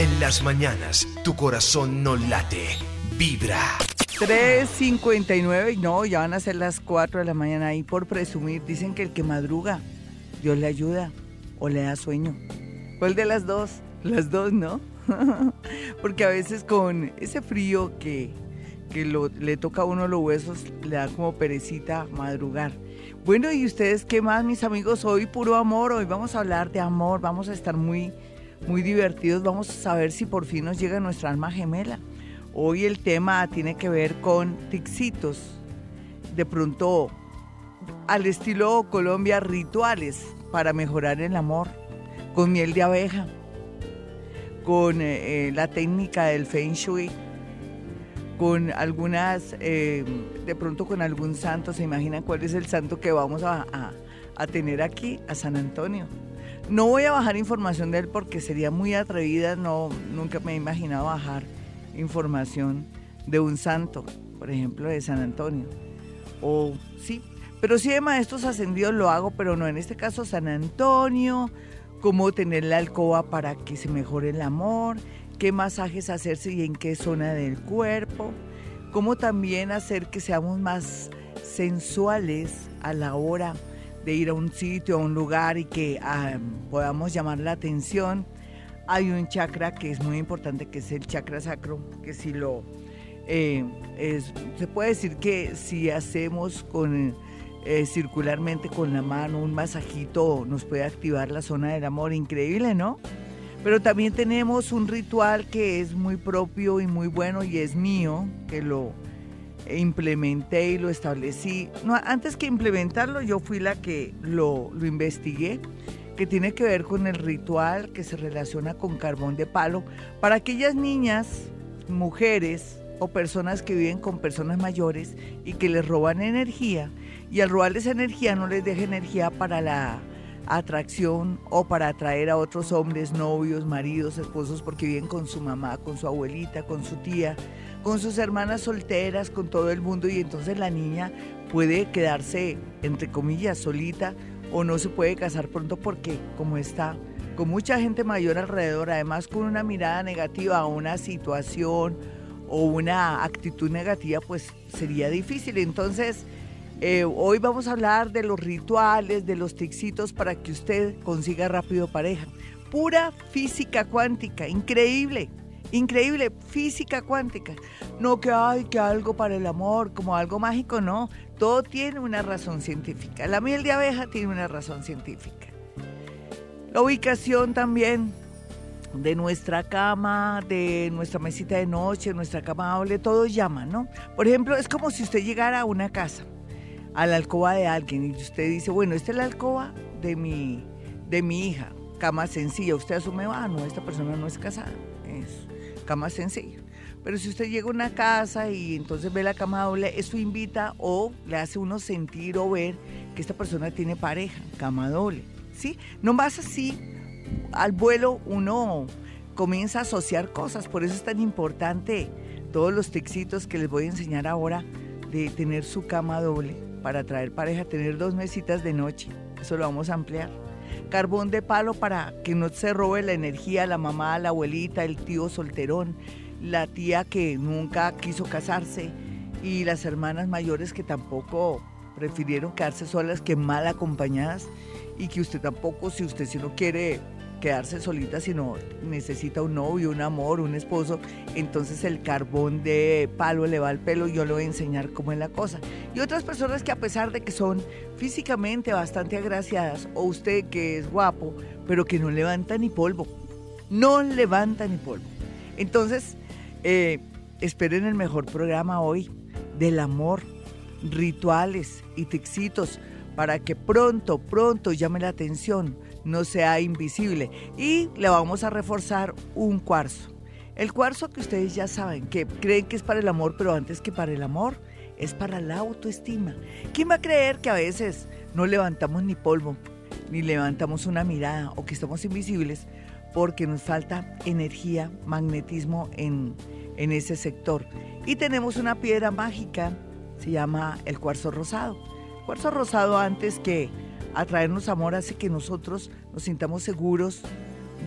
En las mañanas, tu corazón no late, vibra. 3.59, no, ya van a ser las 4 de la mañana ahí por presumir. Dicen que el que madruga, Dios le ayuda o le da sueño. ¿Cuál de las dos? Las dos, ¿no? Porque a veces con ese frío que, que le toca a uno los huesos, le da como perecita madrugar. Bueno, ¿y ustedes qué más, mis amigos? Hoy puro amor, hoy vamos a hablar de amor, vamos a estar muy, muy divertidos, vamos a saber si por fin nos llega nuestra alma gemela. Hoy el tema tiene que ver con tixitos, de pronto al estilo Colombia, rituales para mejorar el amor, con miel de abeja, con eh, eh, la técnica del Feng Shui, con algunas, eh, de pronto con algún santo, ¿se imaginan cuál es el santo que vamos a, a tener aquí? A San Antonio. No voy a bajar información de él porque sería muy atrevida, no, nunca me he imaginado bajar información de un santo, por ejemplo, de San Antonio. O sí, pero sí de maestros ascendidos lo hago, pero no en este caso San Antonio, cómo tener la alcoba para que se mejore el amor, qué masajes hacerse y en qué zona del cuerpo, cómo también hacer que seamos más sensuales a la hora de ir a un sitio, a un lugar y que ah, podamos llamar la atención. Hay un chakra que es muy importante, que es el chakra sacro, que si lo... Eh, se puede decir que si hacemos con eh, circularmente con la mano, un masajito nos puede activar la zona del amor, increíble, ¿no? Pero también tenemos un ritual que es muy propio y muy bueno y es mío, que lo implementé y lo establecí. No, antes que implementarlo, yo fui la que lo, lo investigué, que tiene que ver con el ritual que se relaciona con carbón de palo para aquellas niñas, mujeres o personas que viven con personas mayores y que les roban energía y al robarles energía no les deja energía para la atracción o para atraer a otros hombres, novios, maridos, esposos, porque viven con su mamá, con su abuelita, con su tía, con sus hermanas solteras, con todo el mundo y entonces la niña puede quedarse, entre comillas, solita o no se puede casar pronto porque como está con mucha gente mayor alrededor, además con una mirada negativa a una situación o una actitud negativa, pues sería difícil. Entonces, eh, hoy vamos a hablar de los rituales, de los tixitos para que usted consiga rápido pareja. Pura física cuántica, increíble, increíble, física cuántica. No que hay que algo para el amor, como algo mágico, no. Todo tiene una razón científica. La miel de abeja tiene una razón científica. La ubicación también de nuestra cama, de nuestra mesita de noche, nuestra cama doble, todo llama, ¿no? Por ejemplo, es como si usted llegara a una casa a la alcoba de alguien y usted dice, bueno, esta es la alcoba de mi, de mi hija, cama sencilla. Usted asume, ah, no, esta persona no es casada, cama sencilla. Pero si usted llega a una casa y entonces ve la cama doble, eso invita o le hace uno sentir o ver que esta persona tiene pareja, cama doble. ¿Sí? No más así, al vuelo uno comienza a asociar cosas, por eso es tan importante todos los texitos que les voy a enseñar ahora de tener su cama doble para traer pareja, tener dos mesitas de noche. Eso lo vamos a ampliar. Carbón de palo para que no se robe la energía la mamá, la abuelita, el tío solterón, la tía que nunca quiso casarse y las hermanas mayores que tampoco prefirieron quedarse solas que mal acompañadas y que usted tampoco, si usted si no quiere quedarse solita, sino necesita un novio, un amor, un esposo, entonces el carbón de palo le va al pelo y yo le voy a enseñar cómo es la cosa. Y otras personas que a pesar de que son físicamente bastante agraciadas, o usted que es guapo, pero que no levanta ni polvo, no levanta ni polvo. Entonces, eh, esperen el mejor programa hoy del amor, rituales y tixitos para que pronto, pronto llame la atención no sea invisible. Y le vamos a reforzar un cuarzo. El cuarzo que ustedes ya saben, que creen que es para el amor, pero antes que para el amor, es para la autoestima. ¿Quién va a creer que a veces no levantamos ni polvo, ni levantamos una mirada o que estamos invisibles porque nos falta energía, magnetismo en, en ese sector? Y tenemos una piedra mágica, se llama el cuarzo rosado. cuarzo rosado antes que atraernos amor hace que nosotros nos sintamos seguros,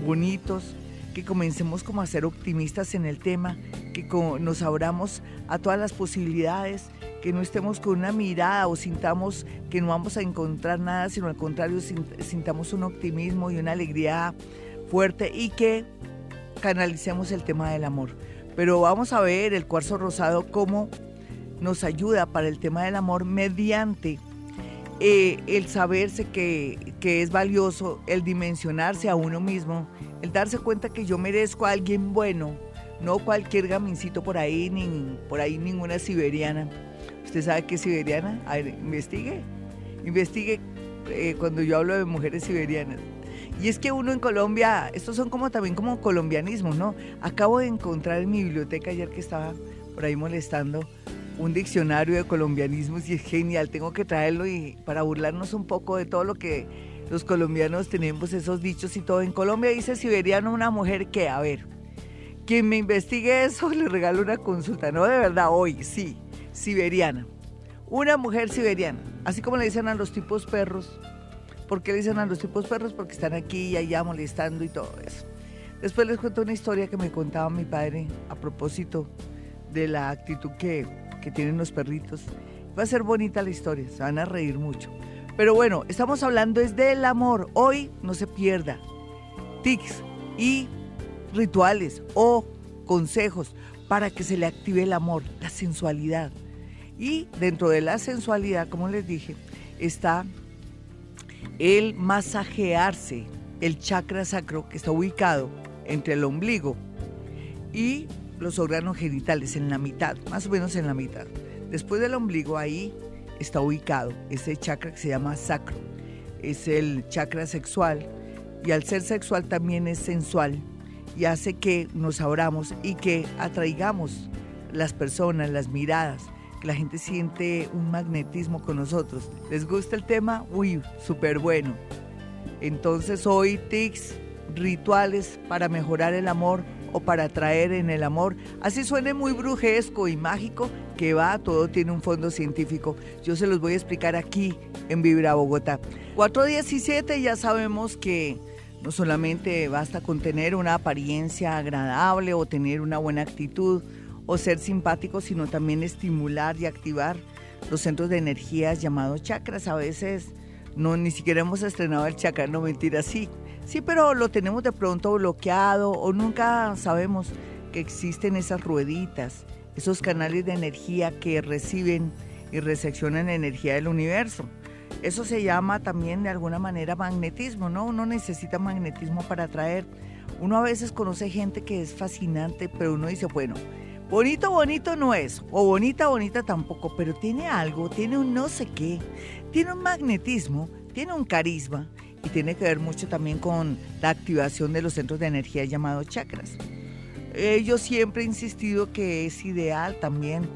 bonitos, que comencemos como a ser optimistas en el tema, que nos abramos a todas las posibilidades, que no estemos con una mirada o sintamos que no vamos a encontrar nada, sino al contrario, sintamos un optimismo y una alegría fuerte y que canalicemos el tema del amor. Pero vamos a ver el cuarzo rosado cómo nos ayuda para el tema del amor mediante eh, el saberse que, que es valioso, el dimensionarse a uno mismo, el darse cuenta que yo merezco a alguien bueno, no cualquier gamincito por ahí, ni por ahí ninguna siberiana. ¿Usted sabe qué es siberiana? A ver, investigue. Investigue eh, cuando yo hablo de mujeres siberianas. Y es que uno en Colombia, estos son como también como colombianismos, ¿no? Acabo de encontrar en mi biblioteca ayer que estaba por ahí molestando un diccionario de colombianismos y es genial, tengo que traerlo y para burlarnos un poco de todo lo que los colombianos tenemos, esos dichos y todo. En Colombia dice siberiano una mujer que, a ver, quien me investigue eso le regalo una consulta, no de verdad, hoy, sí, siberiana. Una mujer siberiana, así como le dicen a los tipos perros. ¿Por qué le dicen a los tipos perros? Porque están aquí y allá molestando y todo eso. Después les cuento una historia que me contaba mi padre a propósito de la actitud que que tienen los perritos. Va a ser bonita la historia, se van a reír mucho. Pero bueno, estamos hablando es del amor. Hoy no se pierda tics y rituales o consejos para que se le active el amor, la sensualidad. Y dentro de la sensualidad, como les dije, está el masajearse, el chakra sacro que está ubicado entre el ombligo y los órganos genitales en la mitad, más o menos en la mitad. Después del ombligo ahí está ubicado ese chakra que se llama sacro. Es el chakra sexual y al ser sexual también es sensual y hace que nos abramos y que atraigamos las personas, las miradas, que la gente siente un magnetismo con nosotros. ¿Les gusta el tema? Uy, súper bueno. Entonces hoy tics, rituales para mejorar el amor o para atraer en el amor. Así suene muy brujesco y mágico, que va, todo tiene un fondo científico. Yo se los voy a explicar aquí en Vibra Bogotá. 417 ya sabemos que no solamente basta con tener una apariencia agradable o tener una buena actitud o ser simpático, sino también estimular y activar los centros de energías llamados chakras. A veces no ni siquiera hemos estrenado el chakra, no mentira, sí. Sí, pero lo tenemos de pronto bloqueado o nunca sabemos que existen esas rueditas, esos canales de energía que reciben y recepcionan energía del universo. Eso se llama también de alguna manera magnetismo, ¿no? Uno necesita magnetismo para atraer. Uno a veces conoce gente que es fascinante, pero uno dice, bueno, bonito, bonito no es, o bonita, bonita tampoco, pero tiene algo, tiene un no sé qué, tiene un magnetismo, tiene un carisma y tiene que ver mucho también con la activación de los centros de energía llamados chakras. Eh, yo siempre he insistido que es ideal también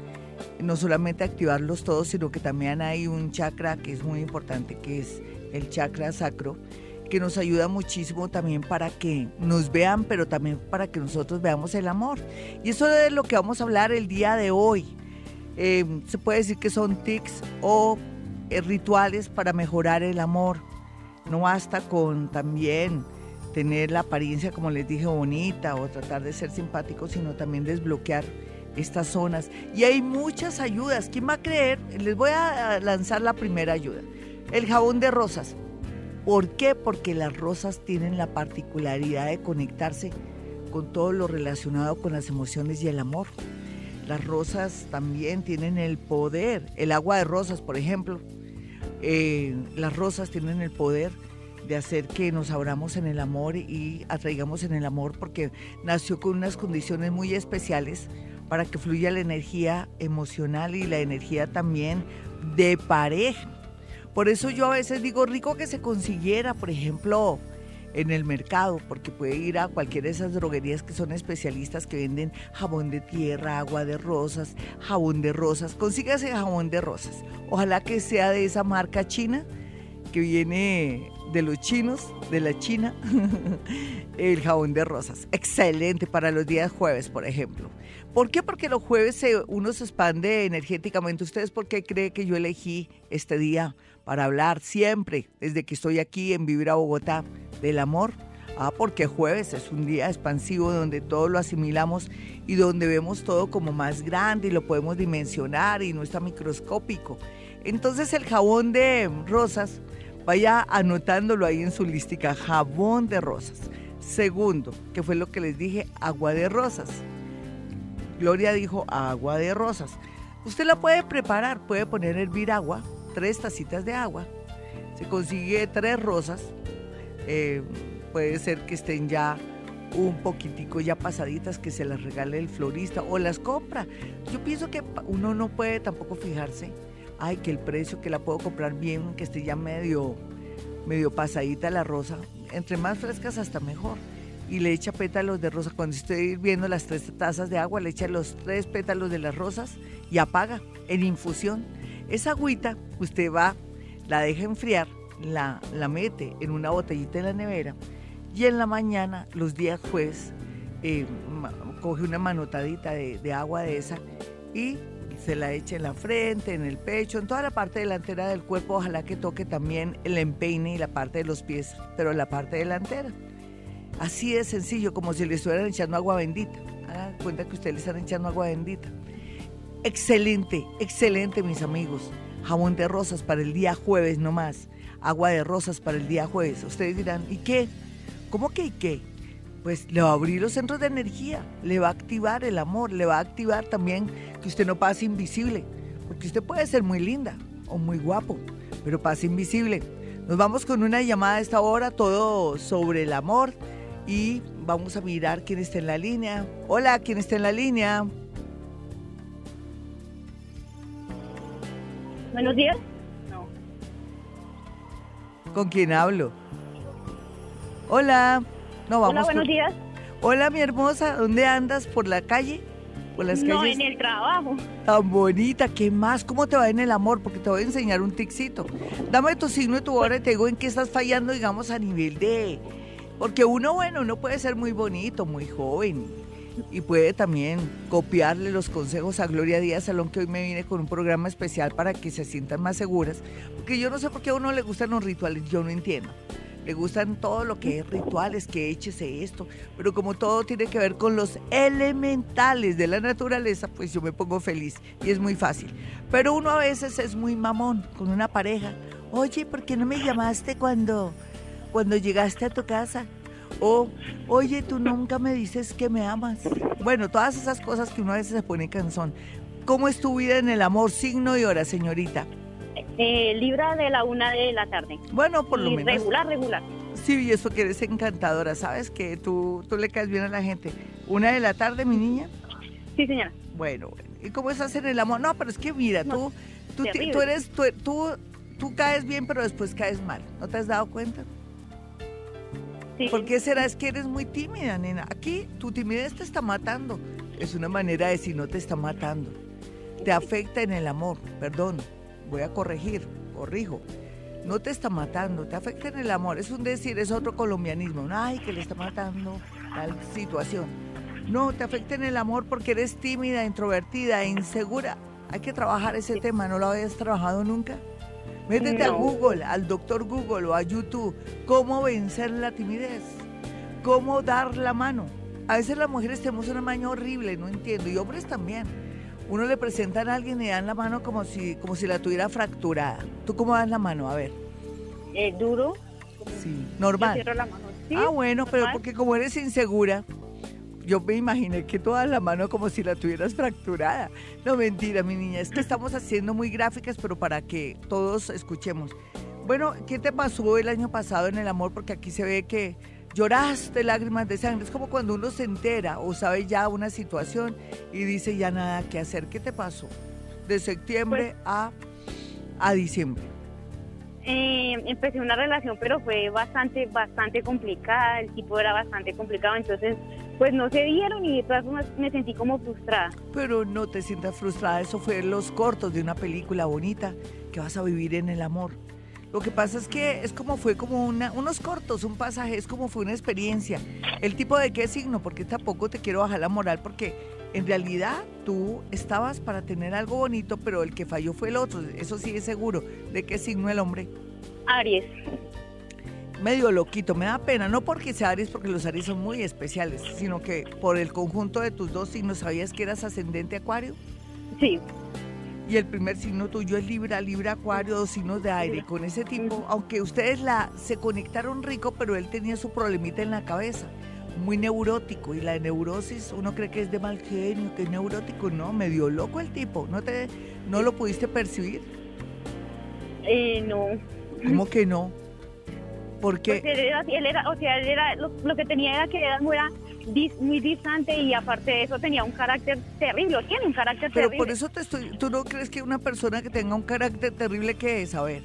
no solamente activarlos todos, sino que también hay un chakra que es muy importante, que es el chakra sacro, que nos ayuda muchísimo también para que nos vean, pero también para que nosotros veamos el amor. Y eso es lo que vamos a hablar el día de hoy. Eh, se puede decir que son tics o eh, rituales para mejorar el amor no basta con también tener la apariencia, como les dije, bonita o tratar de ser simpático, sino también desbloquear estas zonas. Y hay muchas ayudas. ¿Quién va a creer? Les voy a lanzar la primera ayuda. El jabón de rosas. ¿Por qué? Porque las rosas tienen la particularidad de conectarse con todo lo relacionado con las emociones y el amor. Las rosas también tienen el poder, el agua de rosas, por ejemplo, eh, las rosas tienen el poder de hacer que nos abramos en el amor y atraigamos en el amor porque nació con unas condiciones muy especiales para que fluya la energía emocional y la energía también de pareja. Por eso yo a veces digo, rico que se consiguiera, por ejemplo, en el mercado, porque puede ir a cualquiera de esas droguerías que son especialistas que venden jabón de tierra, agua de rosas, jabón de rosas. Consígase jabón de rosas. Ojalá que sea de esa marca china que viene de los chinos, de la China, el jabón de rosas. Excelente para los días jueves, por ejemplo. ¿Por qué? Porque los jueves uno se expande energéticamente. ¿Ustedes por qué creen que yo elegí este día para hablar siempre, desde que estoy aquí en Vivir a Bogotá? del amor. Ah, porque jueves es un día expansivo donde todo lo asimilamos y donde vemos todo como más grande y lo podemos dimensionar y no está microscópico. Entonces el jabón de rosas, vaya anotándolo ahí en su lística, jabón de rosas. Segundo, que fue lo que les dije, agua de rosas. Gloria dijo agua de rosas. Usted la puede preparar, puede poner a hervir agua, tres tacitas de agua. Se consigue tres rosas. Eh, puede ser que estén ya un poquitico ya pasaditas que se las regale el florista o las compra. Yo pienso que uno no puede tampoco fijarse, ay, que el precio que la puedo comprar bien, que esté ya medio, medio pasadita la rosa. Entre más frescas hasta mejor. Y le echa pétalos de rosa. Cuando esté hirviendo las tres tazas de agua, le echa los tres pétalos de las rosas y apaga en infusión. Esa agüita usted va, la deja enfriar, la, la mete en una botellita en la nevera y en la mañana, los días jueves, eh, coge una manotadita de, agua de esa y se la echa en la frente, en el pecho, en toda la parte delantera del cuerpo. Ojalá que toque también el empeine y la parte de los pies, pero la parte delantera. Así de sencillo, como si le estuvieran echando agua bendita. Cuenta que ustedes le están echando agua bendita. Excelente, excelente, mis amigos. Jabón de rosas para el día jueves no más. Agua de rosas para el día jueves. Ustedes dirán, ¿y qué? ¿Cómo que y qué? Pues le va a abrir los centros de energía, le va a activar el amor, le va a activar también que usted no pase invisible, porque usted puede ser muy linda o muy guapo, pero pase invisible. Nos vamos con una llamada a esta hora, todo sobre el amor, y vamos a mirar quién está en la línea. Hola, ¿quién está en la línea? Buenos días. No. ¿Con quién hablo? Hola. No, vamos. Hola, buenos días. Hola, mi hermosa. ¿Dónde andas? ¿Por la calle? ¿Por las no, en el trabajo. Tan bonita. ¿Qué más? ¿Cómo te va en el amor? Porque te voy a enseñar un ticito. Dame tu signo y tu hora y te digo en qué estás fallando, digamos, a nivel de... Porque uno, bueno, uno puede ser muy bonito, muy joven y puede también copiarle los consejos a Gloria Díaz Salón, que hoy me viene con un programa especial para que se sientan más seguras. Porque yo no sé por qué a uno le gustan los rituales, yo no entiendo le gustan todo lo que es rituales, que échese esto, pero como todo tiene que ver con los elementales de la naturaleza, pues yo me pongo feliz y es muy fácil. Pero uno a veces es muy mamón con una pareja. Oye, ¿por qué no me llamaste cuando, cuando llegaste a tu casa? O, oye, tú nunca me dices que me amas. Bueno, todas esas cosas que uno a veces se pone cansón. ¿Cómo es tu vida en el amor? Signo y hora, señorita. Eh, libra de la una de la tarde. Bueno, por lo menos. Regular, regular. Sí, y eso que eres encantadora, ¿sabes? Que tú, tú le caes bien a la gente. ¿Una de la tarde, mi niña? Sí, señora. Bueno, ¿y cómo es hacer el amor? No, pero es que mira, tú, tú, tú, eres, tú, tú, tú caes bien, pero después caes mal. ¿No te has dado cuenta? Sí. ¿Por qué será? Es que eres muy tímida, nena. Aquí tu timidez te está matando. Es una manera de decir no te está matando. Te afecta en el amor, perdón voy a corregir, corrijo. No te está matando, te afecta en el amor. Es un decir, es otro colombianismo. Ay, que le está matando tal situación. No, te afecta en el amor porque eres tímida, introvertida e insegura. Hay que trabajar ese tema, ¿no lo habías trabajado nunca? Métete a Google, al doctor Google o a YouTube, cómo vencer la timidez, cómo dar la mano. A veces las mujeres tenemos una mano horrible, no entiendo, y hombres también uno le presentan a alguien y dan la mano como si, como si la tuviera fracturada. ¿Tú cómo das la mano? A ver. Eh, duro. Sí, normal. la mano. ah, bueno, pero porque como eres insegura, yo me imaginé que tú das la mano como si la tuvieras fracturada. No, mentira, mi niña, es que estamos haciendo muy gráficas, pero para que todos escuchemos. Bueno, ¿qué te pasó el año pasado en el amor? Porque aquí se ve que lloraste lágrimas de sangre. Es como cuando uno se entera o sabe ya una situación y dice ya nada que hacer. ¿Qué te pasó? De septiembre pues a, a diciembre. Eh, empecé una relación, pero fue bastante, bastante complicada. El tipo era bastante complicado, entonces, pues no se dieron y de todas formas me sentí como frustrada. Pero no te sientas frustrada, eso fue los cortos de una película bonita que vas a vivir en el amor. Lo que pasa es que es como fue como una, unos cortos, un pasaje, es como fue una experiencia. El tipo de qué signo, porque tampoco te quiero bajar la moral, porque en realidad tú estabas para tener algo bonito, pero el que falló fue el otro, eso sí es seguro. ¿De qué signo el hombre? Aries. Medio loquito, me da pena, no porque sea Aries, porque los Aries son muy especiales, sino que por el conjunto de tus dos signos, ¿sabías que eras ascendente Acuario? Sí. Y el primer signo tuyo es Libra, Libra, Acuario, dos signos de aire. Con ese tipo, aunque ustedes la, se conectaron rico, pero él tenía su problemita en la cabeza, muy neurótico. Y la neurosis, uno cree que es de mal genio, que es neurótico. No, medio loco el tipo. ¿No, te, no lo pudiste percibir? Eh, no. ¿Cómo que no? Porque él era, él era, o sea, él era, lo, que tenía era que era muy, muy distante y aparte de eso tenía un carácter terrible, tiene un carácter terrible. Pero por eso te estoy, ¿tú no crees que una persona que tenga un carácter terrible qué es? A ver.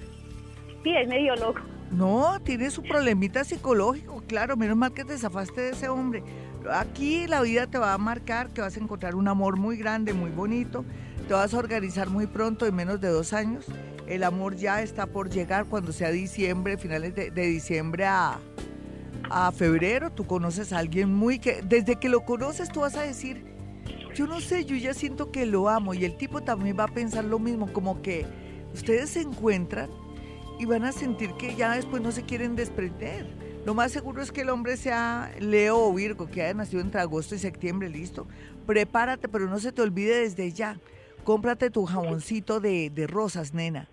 Sí, es medio loco. No, tiene su problemita psicológico, claro, menos mal que te zafaste de ese hombre. Aquí la vida te va a marcar que vas a encontrar un amor muy grande, muy bonito, te vas a organizar muy pronto, en menos de dos años, el amor ya está por llegar cuando sea diciembre, finales de, diciembre a, a febrero. Tú conoces a alguien muy que, desde que lo conoces tú vas a decir, yo no sé, yo ya siento que lo amo. Y el tipo también va a pensar lo mismo, como que ustedes se encuentran y van a sentir que ya después no se quieren desprender. Lo más seguro es que el hombre sea Leo o Virgo, que haya nacido entre agosto y septiembre, listo. Prepárate, pero no se te olvide desde ya cómprate tu jaboncito de, rosas, nena.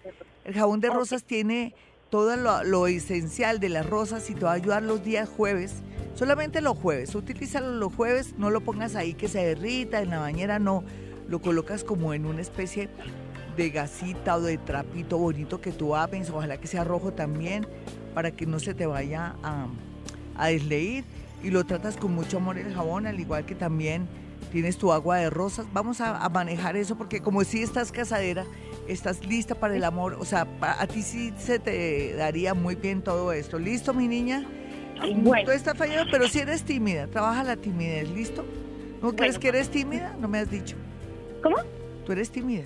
El jabón de rosas tiene todo lo, esencial de las rosas y te va a ayudar los días jueves. Solamente los jueves. Utilízalo los jueves, no lo pongas ahí que se derrita en la bañera, no. Lo colocas como en una especie de gasita o de trapito bonito que tú ames, ojalá que sea rojo también, para que no se te vaya a, a desleír. Y lo tratas con mucho amor el jabón, al igual que también tienes tu agua de rosas. Vamos a, manejar eso porque como si estás casadera, estás lista para el amor. O sea, a ti sí se te daría muy bien todo esto. ¿Listo, mi niña? Bueno. Tú estás fallando, pero si eres tímida, trabaja la timidez, ¿listo? ¿No crees que eres tímida? No me has dicho. ¿Cómo? ¿Tú eres tímida?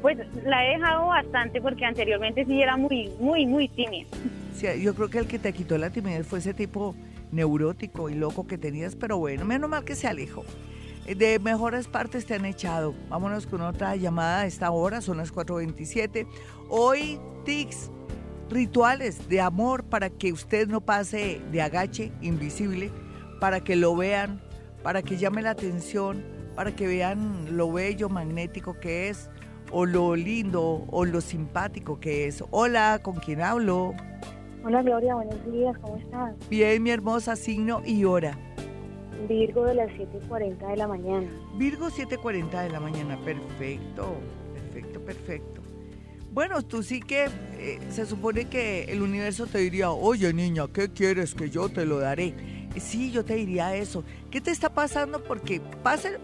Pues la he dejado bastante porque anteriormente sí era muy, muy, muy tímida. Sí, yo creo que el que te quitó la timidez fue ese tipo neurótico y loco que tenías, pero bueno, menos mal que se alejó. Eh, de mejores partes te han echado. Vámonos con otra llamada a esta hora, son las 4.27. Hoy, tics, rituales de amor para que usted no pase de agache invisible, para que lo vean, para que llame la atención, para que vean lo bello, magnético que es, o lo lindo, o lo simpático que es. Hola, ¿con quién hablo? Hola Gloria, buenos días, ¿cómo estás? Bien, mi hermosa, signo y hora. Virgo de las 7.40 de la mañana. Virgo 7.40 de la mañana, perfecto, perfecto, perfecto. Bueno, tú sí que eh, se supone que el universo te diría, oye niña, ¿qué quieres que yo te lo daré? Sí, yo te diría eso. ¿Qué te está pasando? Porque pase,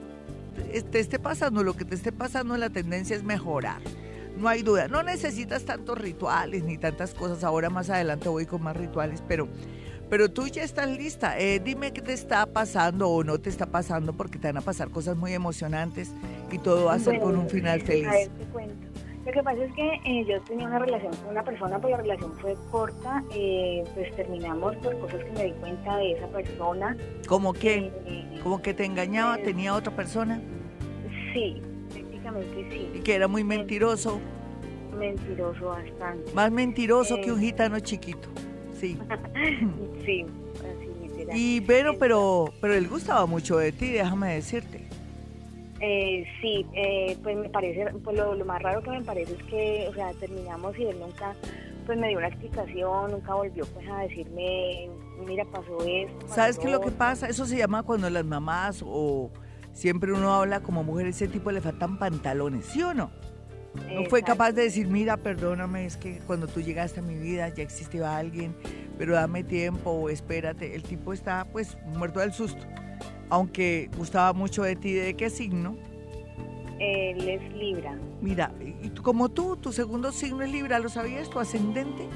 te esté pasando lo que te esté pasando, la tendencia es mejorar no hay duda. No necesitas tantos rituales ni tantas cosas. Ahora más adelante voy con más rituales, pero, pero tú ya estás lista. Eh, dime qué te está pasando o no te está pasando porque te van a pasar cosas muy emocionantes y todo va a ser con un final feliz. A ver, te cuento. Lo que pasa es que eh, yo tenía una relación con una persona, pero la relación fue corta, eh, pues terminamos por cosas que me di cuenta de esa persona. ¿Cómo que? ¿Cómo que te engañaba? ¿Tenía otra persona? Sí, sí. Y que era muy mentiroso. Mentiroso bastante. Más mentiroso que un eh. gitano chiquito. Sí. sí, así literal. Y bueno, pero, pero él gustaba mucho de ti, déjame decirte. Eh, sí, eh, pues me parece, pues lo, más raro que me parece es que, o sea, terminamos y él nunca, pues me dio una explicación, nunca volvió pues a decirme, mira, pasó esto. ¿Sabes qué es lo que pasa? Eso se llama cuando las mamás o Siempre uno habla como mujer, ese tipo le faltan pantalones, ¿sí o no? No fue capaz de decir, mira, perdóname, es que cuando tú llegaste a mi vida ya existía alguien, pero dame tiempo o espérate. El tipo está pues muerto del susto. Aunque gustaba mucho de ti, ¿de qué signo? Él es Libra. Mira, y como tú, tu segundo signo es Libra, ¿lo sabías? ¿Tu ascendente?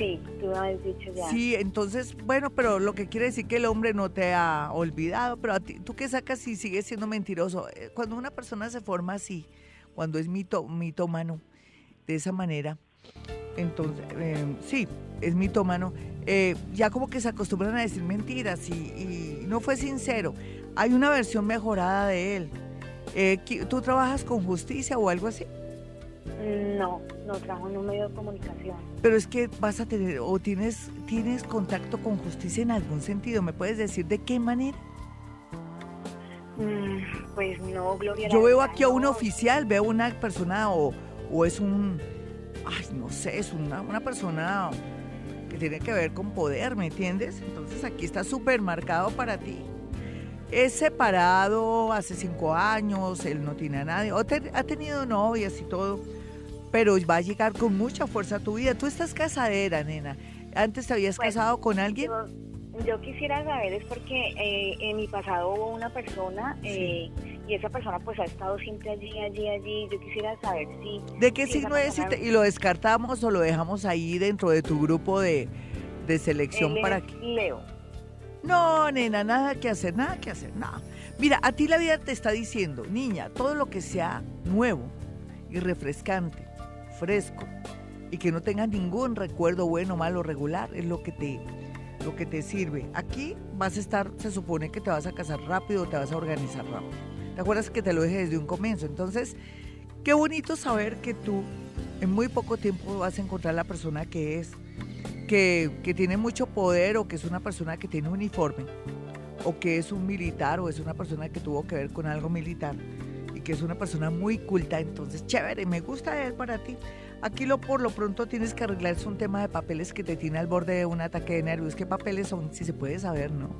Sí, tú lo has dicho ya. Sí, entonces, bueno, pero lo que quiere decir que el hombre no te ha olvidado, pero a ti, tú qué sacas si sigues siendo mentiroso. Eh, cuando una persona se forma así, cuando es mito, mitómano, de esa manera, entonces, eh, sí, es mitómano, eh, ya como que se acostumbran a decir mentiras y, no fue sincero. Hay una versión mejorada de él. ¿Tú trabajas con justicia o algo así? No, no trabajo en un medio de comunicación. Pero es que vas a tener, o tienes, tienes contacto con justicia en algún sentido. ¿Me puedes decir de qué manera? Mm, pues no, Gloria. Yo veo aquí a un oficial, veo una persona o, o es un, ay, no sé, es una, una persona que tiene que ver con poder, ¿me entiendes? Entonces aquí está súper marcado para ti. Es separado hace cinco años, él no tiene a nadie, o ha tenido novias y todo, pero va a llegar con mucha fuerza a tu vida. Tú estás casadera, nena. ¿Antes te habías pues, casado con alguien? Yo, quisiera saber, es porque eh, en mi pasado hubo una persona eh, y esa persona pues ha estado siempre allí, allí, allí. Yo quisiera saber si... ¿De qué signo es y, lo descartamos o lo dejamos ahí dentro de tu grupo de, selección para que... Leo. No, nena, nada que hacer, nada que hacer, nada. Mira, a ti la vida te está diciendo, niña, todo lo que sea nuevo y refrescante, fresco y que no tenga ningún recuerdo bueno, malo, regular, es lo que te lo que te sirve. Aquí vas a estar, se supone que te vas a casar rápido, te vas a organizar rápido. ¿Te acuerdas que te lo dije desde un comienzo? Entonces, qué bonito saber que tú en muy poco tiempo vas a encontrar la persona que es que, tiene mucho poder o que es una persona que tiene uniforme o que es un militar o es una persona que tuvo que ver con algo militar es una persona muy culta, entonces chévere, me gusta él para ti. Aquí lo por lo pronto tienes que arreglar es un tema de papeles que te tiene al borde de un ataque de nervios. ¿Qué papeles son? Si se puede saber, ¿no?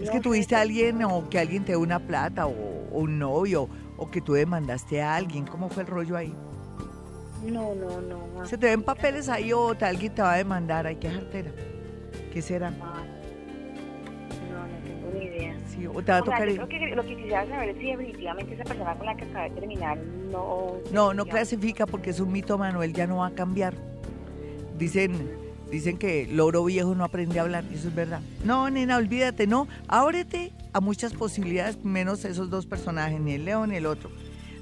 Es que tuviste a alguien o que alguien te dio una plata o, o un novio o que tú demandaste a alguien. ¿Cómo fue el rollo ahí? No, no, no. Se te ven papeles ahí o alguien te va a demandar, hay que jartera. ¿Qué será? Ah, te va a tocar. yo creo que lo que quisiera saber es si definitivamente esa persona con la que acaba de terminar no. No, no clasifica porque es un mito, Manuel, ya no va a cambiar. Dicen, dicen que loro viejo no aprende a hablar, y eso es verdad. No, nena, olvídate, no. Ábrete a muchas posibilidades, menos esos dos personajes, ni el león ni el otro.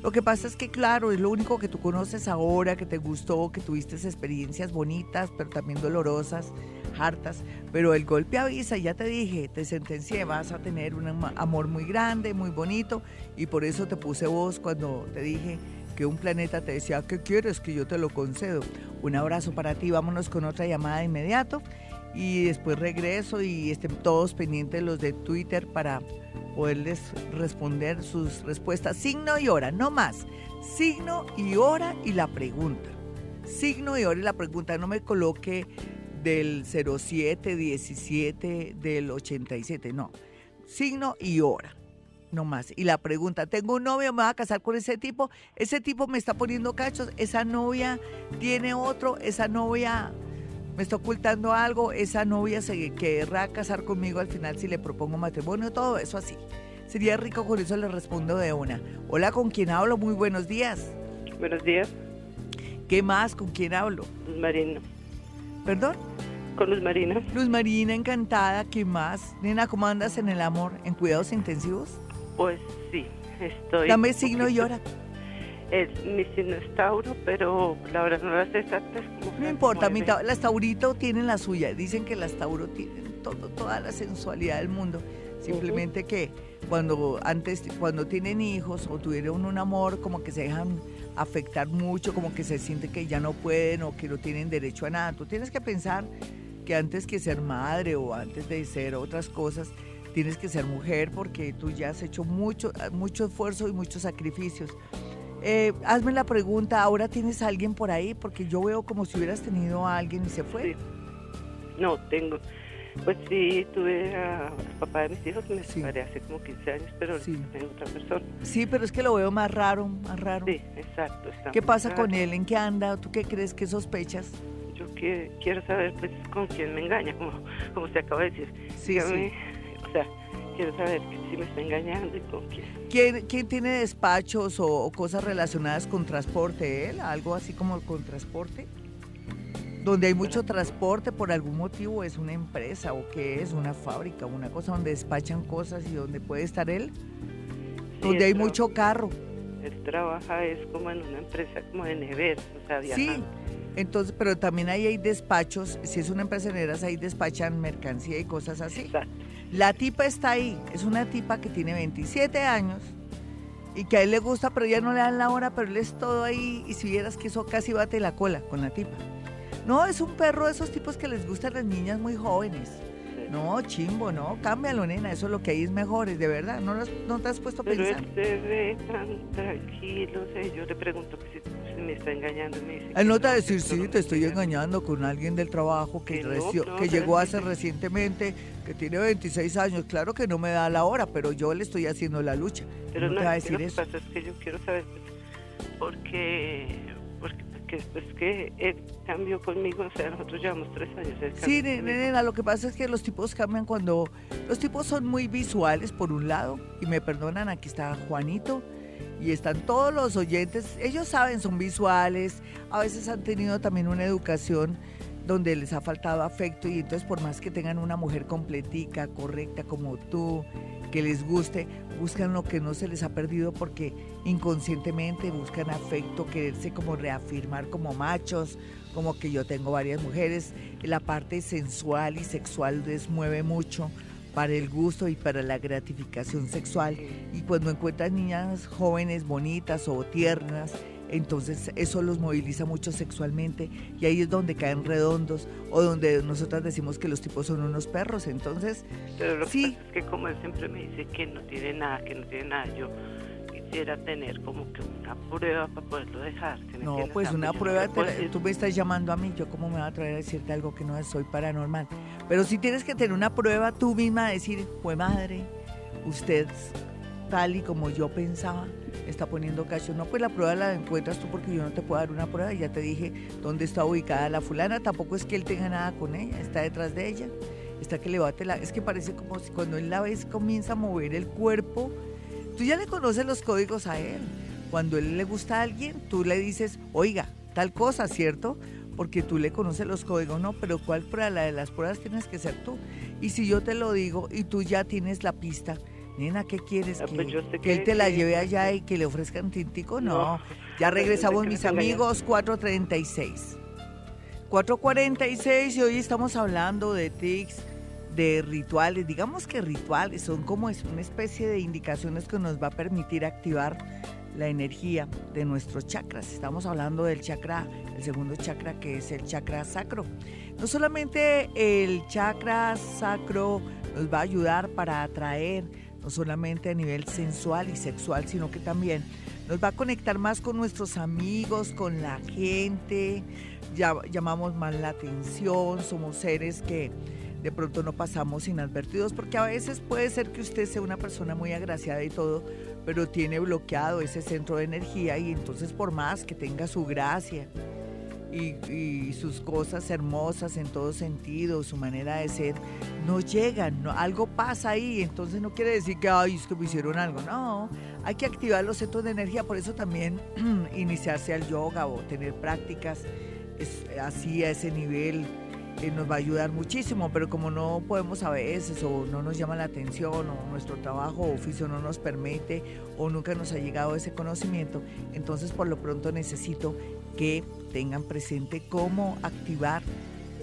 Lo que pasa es que, claro, es lo único que tú conoces ahora, que te gustó, que tuviste experiencias bonitas, pero también dolorosas, hartas. Pero el golpe avisa, ya te dije, te sentencié, vas a tener un amor muy grande, muy bonito, y por eso te puse voz cuando te dije que un planeta te decía, ¿qué quieres? Que yo te lo concedo. Un abrazo para ti, vámonos con otra llamada de inmediato y después regreso y estén todos pendientes los de Twitter para poderles responder sus respuestas. Signo y hora, no más. Signo y hora y la pregunta. Signo y hora y la pregunta. No me coloque del 07, 17, del 87, no. Signo y hora. No más. Y la pregunta, tengo un novio, me voy a casar con ese tipo, ese tipo me está poniendo cachos, esa novia tiene otro, esa novia me está ocultando algo, esa novia se querrá casar conmigo al final si le propongo matrimonio, todo eso así. Sería rico, con eso le respondo de una. Hola, ¿con quién hablo? Muy buenos días. Buenos días. ¿Qué más? ¿Con quién hablo? Luz Marina. ¿Perdón? Con Luz Marina. Luz Marina, encantada. ¿Qué más? Nena, ¿cómo andas en el amor? ¿En cuidados intensivos? Pues sí, estoy... Dame signo y hora. Es, Tauro, pero la verdad no las exactas. no importa, mi las Taurito tienen la suya. Dicen que las Tauro tienen todo, toda la sensualidad del mundo. Simplemente que cuando antes, cuando tienen hijos o tuvieron un amor, como que se dejan afectar mucho, como que se siente que ya no pueden o que no tienen derecho a nada. Tú tienes que pensar que antes que ser madre o antes de ser otras cosas, tienes que ser mujer porque tú ya has hecho mucho, mucho esfuerzo y muchos sacrificios. Eh, hazme la pregunta, ¿ahora tienes a alguien por ahí? Porque yo veo como si hubieras tenido a alguien y se fue. No, tengo. Pues sí, tuve a, papá de mis hijos, me separé hace como 15 años, pero sí. tengo otra persona. Sí, pero es que lo veo más raro, más raro. Sí, exacto. ¿Qué pasa con él? ¿En qué anda? ¿Tú qué crees? ¿Qué sospechas? Yo que, quiero saber pues con quién me engaña, como, como usted acaba de decir. Sí, sí. O sea, quiero saber si me está engañando y con quién. ¿Quién, tiene despachos o, cosas relacionadas con transporte? ¿Él? ¿Algo así como con transporte? Donde hay mucho transporte por algún motivo, es una empresa o qué es, una fábrica, una cosa donde despachan cosas y donde puede estar él. donde hay mucho carro. Él trabaja es como en una empresa como de neveras, o sea, viajando. Sí, entonces, pero también ahí hay despachos, si es una empresa de ahí despachan mercancía y cosas así. Exacto. La tipa está ahí, es una tipa que tiene 27 años y que a él le gusta, pero ya no le dan la hora, pero él es todo ahí y si vieras que eso casi bate la cola con la tipa. No, es un perro de esos tipos que les gustan las niñas muy jóvenes. No, chimbo, no, cámbialo, nena, eso es lo que hay es mejor, es de verdad, no, no te has puesto a Pero pensar. él se ve tan tranquilo, o sea, yo le pregunto que si, si me está engañando, me dice Él que no te va a decir, sí, te estoy engaña". engañando con alguien del trabajo que, Que no, recio- no, que llegó hace recientemente, que tiene 26 años. Claro que no me da la hora, pero yo le estoy haciendo la lucha. Pero no, no, te va a decir lo eso. que pasa es que yo quiero saber, pues, porque, porque, porque después que él cambió conmigo, o sea, nosotros llevamos tres años. Sí, conmigo. nena, lo que pasa es que los tipos cambian cuando... Los tipos son muy visuales, por un lado, y me perdonan, aquí está Juanito, y están todos los oyentes, ellos saben, son visuales, a veces han tenido también una educación donde les ha faltado afecto y entonces por más que tengan una mujer completica, correcta como tú, que les guste, buscan lo que no se les ha perdido porque inconscientemente buscan afecto, quererse como reafirmar como machos, como que yo tengo varias mujeres, la parte sensual y sexual les mueve mucho para el gusto y para la gratificación sexual y cuando encuentran niñas jóvenes, bonitas o tiernas, entonces eso los moviliza mucho sexualmente y ahí es donde caen redondos o donde nosotras decimos que los tipos son unos perros, entonces Pero lo que Sí. pasa es que como él siempre me dice que no tiene nada, que no tiene nada, yo quisiera tener como que una prueba para poderlo dejar. ¿sí no, entiendes? pues una no prueba, te tú me estás llamando a mí, yo cómo me voy a traer a decirte algo que no soy paranormal, pero si tienes que tener una prueba tú misma, decir, fue madre, usted tal y como yo pensaba, está poniendo cacho. No, pues la prueba la encuentras tú porque yo no te puedo dar una prueba. Ya te dije dónde está ubicada la fulana. Tampoco es que él tenga nada con ella, está detrás de ella. Está que le bate la... Es que parece como si cuando él la ves comienza a mover el cuerpo. Tú ya le conoces los códigos a él. Cuando él le gusta a alguien, tú le dices, oiga, tal cosa, ¿cierto? Porque tú le conoces los códigos, no, pero ¿cuál prueba? La de las pruebas tienes que ser tú. Y si yo te lo digo y tú ya tienes la pista, nena, ¿qué quieres? Ah, ¿Que, pues que él te la lleve allá y que le ofrezcan tintico? No. No. Ya sé regresamos, mis amigos, 436. 446 y hoy estamos hablando de tics, de rituales. Digamos que rituales son como es una especie de indicaciones que nos va a permitir activar la energía de nuestros chakras. Estamos hablando del chakra, el segundo chakra que es el chakra sacro. No solamente el chakra sacro nos va a ayudar para atraer, no solamente a nivel sensual y sexual, sino que también nos va a conectar más con nuestros amigos, con la gente, ya, llamamos más la atención, somos seres que de pronto no pasamos inadvertidos, porque a veces puede ser que usted sea una persona muy agraciada y todo, pero tiene bloqueado ese centro de energía y entonces por más que tenga su gracia y, sus cosas hermosas en todo sentido, su manera de ser, no llegan, no, algo pasa ahí, entonces no quiere decir que, ay, es me hicieron algo, no, hay que activar los centros de energía, por eso también iniciarse al yoga o tener prácticas así a ese nivel eh, nos va a ayudar muchísimo, pero como no podemos a veces o no nos llama la atención o nuestro trabajo o oficio no nos permite o nunca nos ha llegado ese conocimiento, entonces por lo pronto necesito que tengan presente cómo activar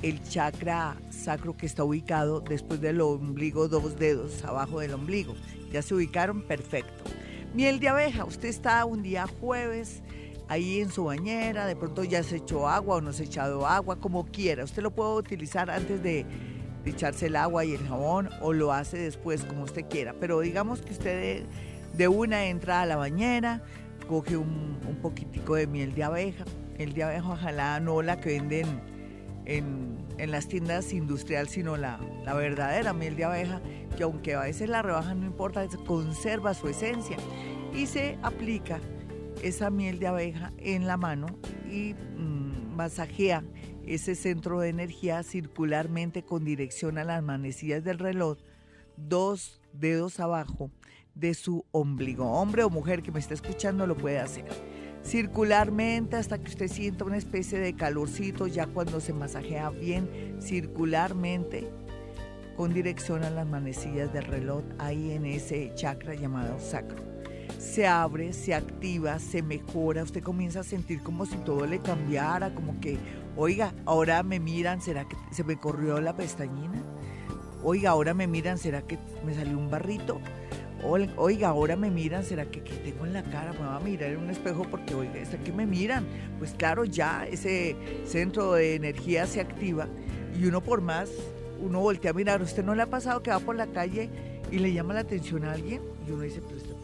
el chakra sacro que está ubicado después del ombligo, dos dedos abajo del ombligo. ¿Ya se ubicaron? Perfecto. Miel de abeja, usted está un día jueves ahí en su bañera, de pronto ya se echó agua o no se ha echado agua, como quiera. Usted lo puede utilizar antes de, echarse el agua y el jabón o lo hace después, como usted quiera. Pero digamos que usted de, una entra a la bañera, coge un, un poquitico de miel de abeja, el de abeja ojalá no la que venden en, en las tiendas industriales, sino la, la verdadera miel de abeja, que aunque a veces la rebajan, no importa, conserva su esencia y se aplica esa miel de abeja en la mano y mmm, masajea ese centro de energía circularmente con dirección a las manecillas del reloj, dos dedos abajo de su ombligo. Hombre o mujer que me está escuchando lo puede hacer. Circularmente hasta que usted sienta una especie de calorcito ya cuando se masajea bien circularmente con dirección a las manecillas del reloj ahí en ese chakra llamado sacro se abre, se activa, se mejora, usted comienza a sentir como si todo le cambiara, como que, oiga, ahora me miran, ¿será que se me corrió la pestañina? Oiga, ahora me miran, ¿será que me salió un barrito? oiga, ahora me miran, ¿será que, tengo en la cara? Me va a mirar en un espejo porque, oiga, ¿está que me miran? Pues claro, ya ese centro de energía se activa y uno por más, uno voltea a mirar. ¿Usted no le ha pasado que va por la calle y le llama la atención a alguien? Y uno dice, pero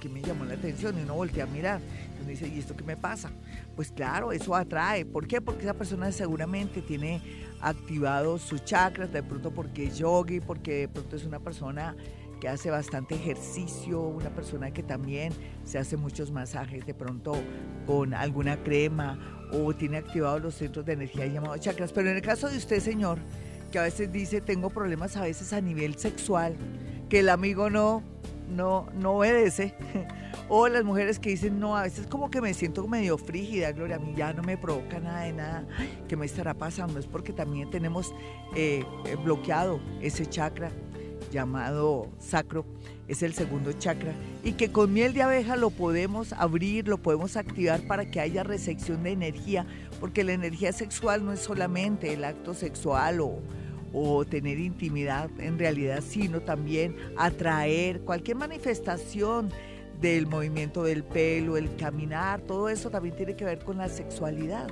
esta persona, ¿por qué me llamó la atención? Y uno voltea a mirar. Y uno dice, ¿y esto qué me pasa? Pues claro, eso atrae. ¿Por qué? Porque esa persona seguramente tiene activado sus chakras, de pronto porque es yogi, porque de pronto es una persona que hace bastante ejercicio, una persona que también se hace muchos masajes de pronto con alguna crema o tiene activados los centros de energía llamados chakras. Pero en el caso de usted, señor, que a veces dice tengo problemas a veces a nivel sexual, que el amigo no, no, no obedece. O las mujeres que dicen, no, a veces como que me siento medio frígida, Gloria, a mí ya no me provoca nada de nada. ¿Qué me estará pasando? Es porque también tenemos eh, bloqueado ese chakra llamado sacro, es el segundo chakra, y que con miel de abeja lo podemos abrir, lo podemos activar para que haya recepción de energía, porque la energía sexual no es solamente el acto sexual o, o tener intimidad en realidad, sino también atraer cualquier manifestación del movimiento del pelo, el caminar, todo eso también tiene que ver con la sexualidad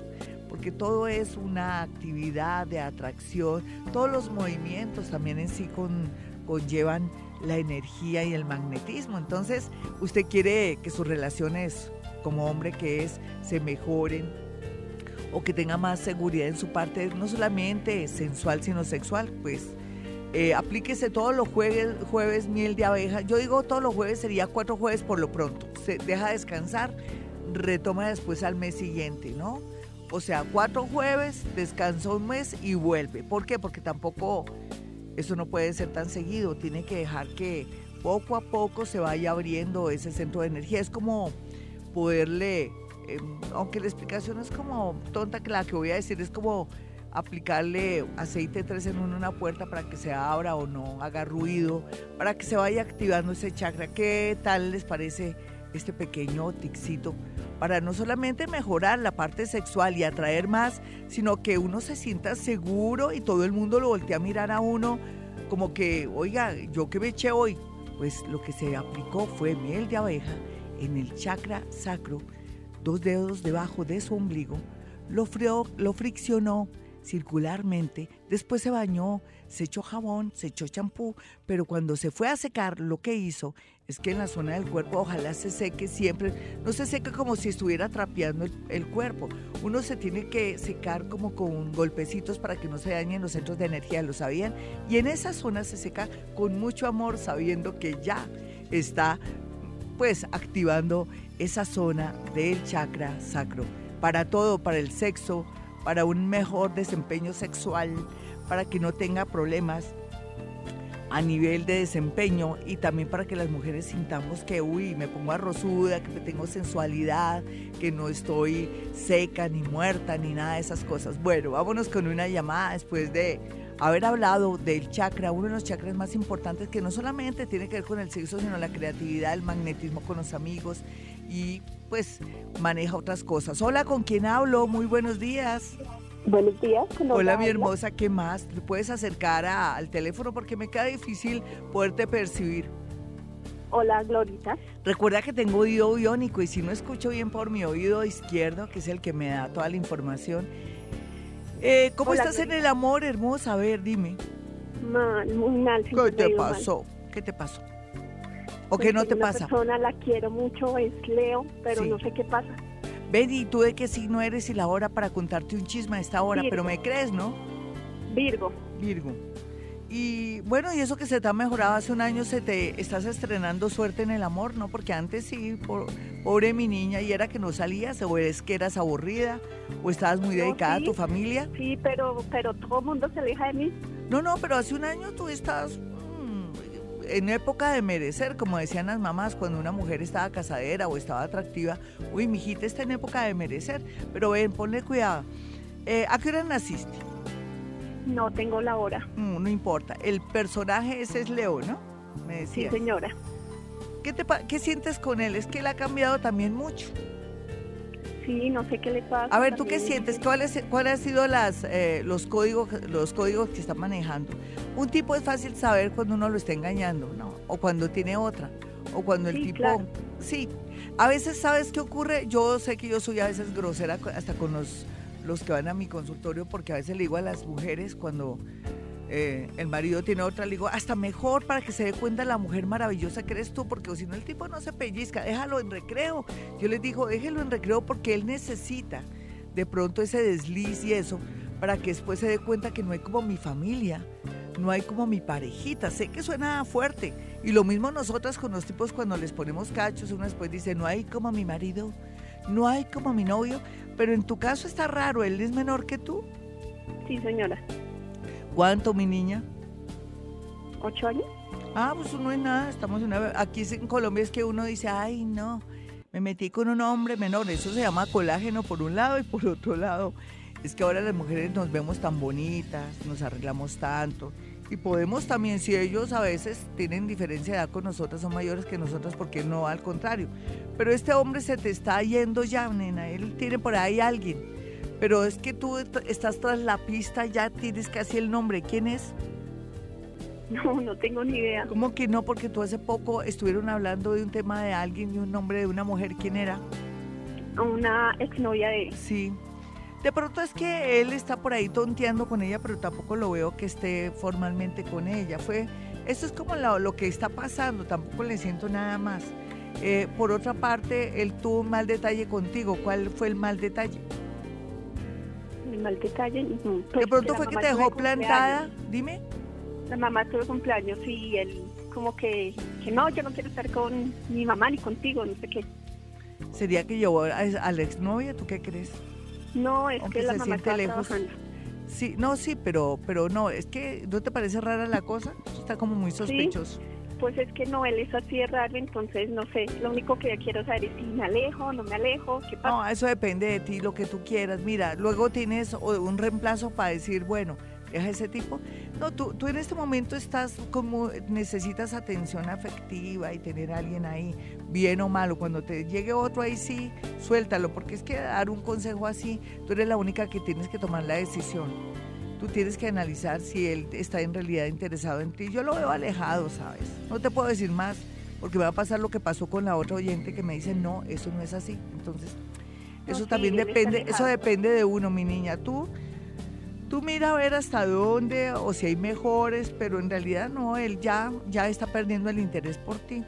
porque todo es una actividad de atracción, todos los movimientos también en sí con, conllevan la energía y el magnetismo. Entonces, usted quiere que sus relaciones como hombre que es se mejoren o que tenga más seguridad en su parte, no solamente sensual, sino sexual, pues eh, aplíquese todos los jueves, jueves miel de abeja. Yo digo todos los jueves, sería cuatro jueves por lo pronto. Se deja descansar, retoma después al mes siguiente, ¿no? O sea, cuatro jueves, descansa un mes y vuelve. ¿Por qué? Porque tampoco eso no puede ser tan seguido, tiene que dejar que poco a poco se vaya abriendo ese centro de energía. Es como poderle, em, aunque la explicación es como tonta que la que voy a decir, es como aplicarle aceite 3 en 1 una puerta para que se abra o no haga ruido, para que se vaya activando ese chakra. ¿Qué tal les parece este pequeño ticito? Para no solamente mejorar la parte sexual y atraer más, sino que uno se sienta seguro y todo el mundo lo voltea a mirar a uno como que, oiga, yo que me eché hoy. Pues lo que se aplicó fue miel de abeja en el chakra sacro, dos dedos debajo de su ombligo, lo, lo friccionó circularmente, después se bañó, se echó jabón, se echó champú, pero cuando se fue a secar, lo que hizo es que en la zona del cuerpo ojalá se seque siempre, no se seque como si estuviera trapeando el, cuerpo. Uno se tiene que secar como con golpecitos para que no se dañen los centros de energía, ¿lo sabían? Y en esa zona se seca con mucho amor, sabiendo que ya está pues activando esa zona del chakra sacro. Para todo, para el sexo, para un mejor desempeño sexual, para que no tenga problemas a nivel de desempeño y también para que las mujeres sintamos que, uy, me pongo arrozuda, que tengo sensualidad, que no estoy seca ni muerta ni nada de esas cosas. Bueno, vámonos con una llamada después de haber hablado del chakra, uno de los chakras más importantes que no solamente tiene que ver con el sexo, sino la creatividad, el magnetismo con los amigos y pues maneja otras cosas. Hola, ¿con quién hablo? Muy buenos días. Buenos días. Hola, mi hermosa, ¿qué más? ¿Te puedes acercar al teléfono? Porque me queda difícil poderte percibir. Hola, Glorita. Recuerda que tengo oído biónico y si no escucho bien por mi oído izquierdo, que es el que me da toda la información. Eh, ¿Cómo estás en el amor, hermosa? A ver, dime. Mal, muy mal. ¿Qué te pasó? ¿Qué te pasó? ¿O qué no te pasa? Una persona la quiero mucho, es Leo, pero no sé qué pasa. Ven, ¿y tú de qué signo eres y la hora para contarte un chisme a esta hora? Pero me crees, ¿no? Virgo. Virgo. Y bueno, y eso que se te ha mejorado hace un año, se te estás estrenando suerte en el amor, ¿no? Porque antes sí, pobre mi niña, y era que no salías, o es que eras aburrida, o estabas muy dedicada a tu familia. Sí, pero, pero todo el mundo se aleja de mí. No, no, pero hace un año tú estás en época de merecer, como decían las mamás, cuando una mujer estaba casadera o estaba atractiva, uy, mijita está en época de merecer, pero ven, ponle cuidado. Eh, ¿A qué hora naciste? No tengo la hora. Mm, no, importa. El personaje ese es Leo, ¿no? Me decías. Sí, señora. ¿Qué, te, ¿Qué sientes con él? Es que él ha cambiado también mucho. Sí, no sé qué le pasa. A ver, ¿tú qué sientes? ¿Cuáles cuál han sido las, eh, los, códigos, los códigos que está manejando? Un tipo es fácil saber cuando uno lo está engañando, ¿no? O cuando tiene otra. O cuando el tipo... Sí, a veces, ¿sabes qué ocurre? Yo sé que yo soy a veces grosera hasta con los, los que van a mi consultorio porque a veces le digo a las mujeres cuando eh, el marido tiene otra, le digo, hasta mejor para que se dé cuenta la mujer maravillosa que eres tú, porque si no el tipo no se pellizca, déjalo en recreo. Yo les digo, déjelo en recreo porque él necesita de pronto ese desliz y eso, para que después se dé cuenta que no hay como mi familia, no hay como mi parejita. Sé que suena fuerte. Y lo mismo nosotras con los tipos cuando les ponemos cachos, uno después dice, no hay como mi marido, no hay como mi novio, pero en tu caso está raro, él es menor que tú. Sí, señora. ¿Cuánto, mi niña? Ocho años. Ah, pues no es nada. Estamos en una... Aquí en Colombia es que uno dice, ay, no, me metí con un hombre menor. Eso se llama colágeno por un lado y por otro lado. Es que ahora las mujeres nos vemos tan bonitas, nos arreglamos tanto. Y podemos también, si ellos a veces tienen diferencia de edad con nosotras, son mayores que nosotras, porque no al contrario. Pero este hombre se te está yendo ya, nena. Él tiene por ahí alguien pero es que tú estás tras la pista, ya tienes casi el nombre. ¿Quién es? No, no tengo ni idea. ¿Cómo que no? Porque tú hace poco estuvieron hablando de un tema de alguien y un nombre de una mujer. ¿Quién era? Una exnovia de él. Sí. De pronto es que él está por ahí tonteando con ella, pero tampoco lo veo que esté formalmente con ella. Fue, esto es como lo, lo que está pasando, tampoco le siento nada más. Eh, por otra parte, él tuvo un mal detalle contigo. ¿Cuál fue el mal detalle? Mal detalle. Pues, de pronto fue que te dejó plantada, dime. La mamá tuvo cumpleaños y él como que, que no, yo no quiero estar con mi mamá ni contigo, no sé qué. ¿Sería que llevó a, la exnovia? ¿Tú qué crees? No, es que la mamá está lejos. Sí, no, sí, pero, pero no, es que ¿no te parece rara la cosa? Está como muy sospechoso. Pues es que no, él es así de raro, entonces no sé, lo único que yo quiero saber es si me alejo, no me alejo, qué pasa. No, eso depende de ti, lo que tú quieras. Mira, luego tienes un reemplazo para decir, bueno, deja ese tipo. No, tú, tú en este momento estás como, necesitas atención afectiva y tener a alguien ahí, bien o malo. Cuando te llegue otro ahí sí, suéltalo, porque es que dar un consejo así, tú eres la única que tienes que tomar la decisión tú tienes que analizar si él está en realidad interesado en ti. Yo lo veo alejado, ¿sabes? No te puedo decir más porque va a pasar lo que pasó con la otra oyente que me dice, no, eso no es así. Entonces, eso también depende, eso depende de uno, mi niña. Tú, tú mira a ver hasta dónde o si hay mejores, pero en realidad no, él ya, ya está perdiendo el interés por ti.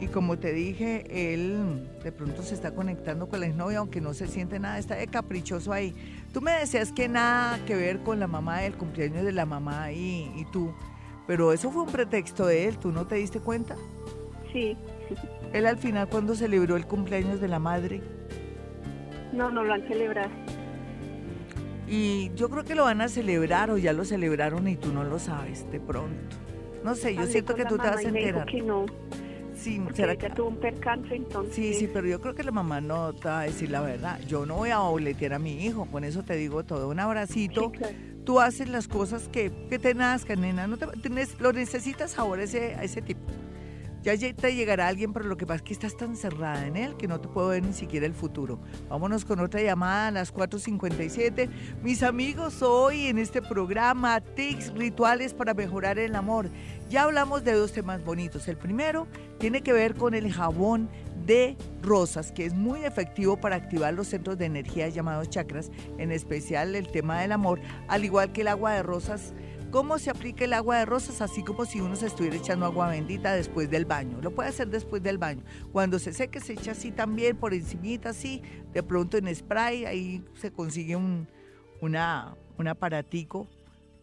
Y como te dije, él de pronto se está conectando con la exnovia, aunque no se siente nada, está de caprichoso ahí. Tú me decías que nada que ver con la mamá del cumpleaños de la mamá y, y tú, pero eso fue un pretexto de él, ¿tú no te diste cuenta? Sí. Él al final, cuando celebró el cumpleaños de la madre? No, no lo han celebrado. Y yo creo que lo van a celebrar o ya lo celebraron y tú no lo sabes de pronto. No sé, yo siento que tú te vas a enterar. Que no. Sí, ¿será que tuvo un percance entonces? Sí, sí, pero yo creo que la mamá no te va a decir la verdad. Yo no voy a boletear a mi hijo, con eso te digo todo. Un abracito. Tú haces las cosas que, que te nazcan, nena. No te, lo necesitas ahora ese, a ese tipo. Ya te llegará alguien, pero lo que pasa es que estás tan cerrada en él que no te puedo ver ni siquiera el futuro. Vámonos con otra llamada a las 4.57. Mis amigos, hoy en este programa, tics rituales para mejorar el amor. Ya hablamos de dos temas bonitos. El primero tiene que ver con el jabón de rosas, que es muy efectivo para activar los centros de energía llamados chakras, en especial el tema del amor, al igual que el agua de rosas cómo se aplica el agua de rosas, así como si uno se estuviera echando agua bendita después del baño. Lo puede hacer después del baño. Cuando se seque, se echa así también, por encimita así, de pronto en spray, ahí se consigue un, un aparatico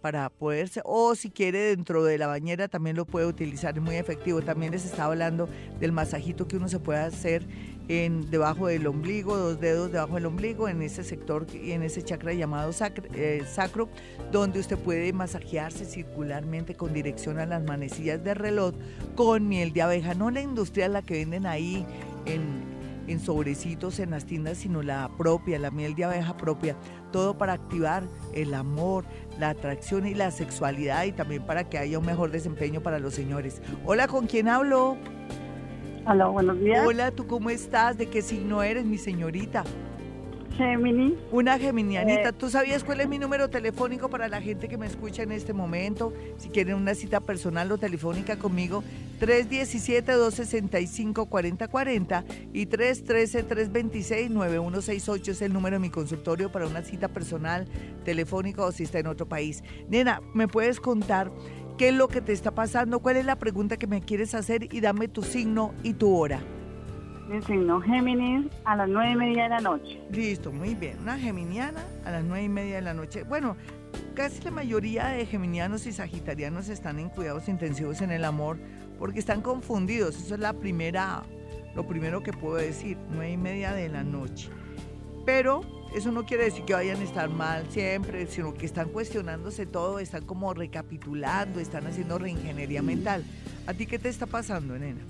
para poderse, o si quiere dentro de la bañera también lo puede utilizar, es muy efectivo. También les estaba hablando del masajito que uno se puede hacer debajo del ombligo, dos dedos debajo del ombligo, en ese sector y en ese chakra llamado eh, sacro, donde usted puede masajearse circularmente con dirección a las manecillas de reloj con miel de abeja, no la industrial, la que venden ahí en sobrecitos en las tiendas, sino la propia, la miel de abeja propia, todo para activar el amor, la atracción y la sexualidad y también para que haya un mejor desempeño para los señores. Hola, ¿con quién hablo? Hola, buenos días. Hola, ¿tú cómo estás? ¿De qué signo eres, mi señorita? Géminis. Una geminianita. Eh. ¿Tú sabías cuál es mi número telefónico para la gente que me escucha en este momento? Si quieren una cita personal o telefónica conmigo, 317-265-4040 y 313-326-9168 es el número de mi consultorio para una cita personal, telefónica o si está en otro país. Nena, ¿me puedes contar qué es lo que te está pasando? ¿Cuál es la pregunta que me quieres hacer? Y dame tu signo y tu hora mi signo Géminis a las nueve y media de la noche. Listo, muy bien. Una geminiana a las nueve y media de la noche. Bueno, casi la mayoría de geminianos y sagitarianos están en cuidados intensivos en el amor porque están confundidos. Eso es la primera, lo primero que puedo decir, nueve y media de la noche. Pero eso no quiere decir que vayan a estar mal siempre, sino que están cuestionándose todo, están como recapitulando, están haciendo reingeniería mental. ¿A ti qué te está pasando, nena?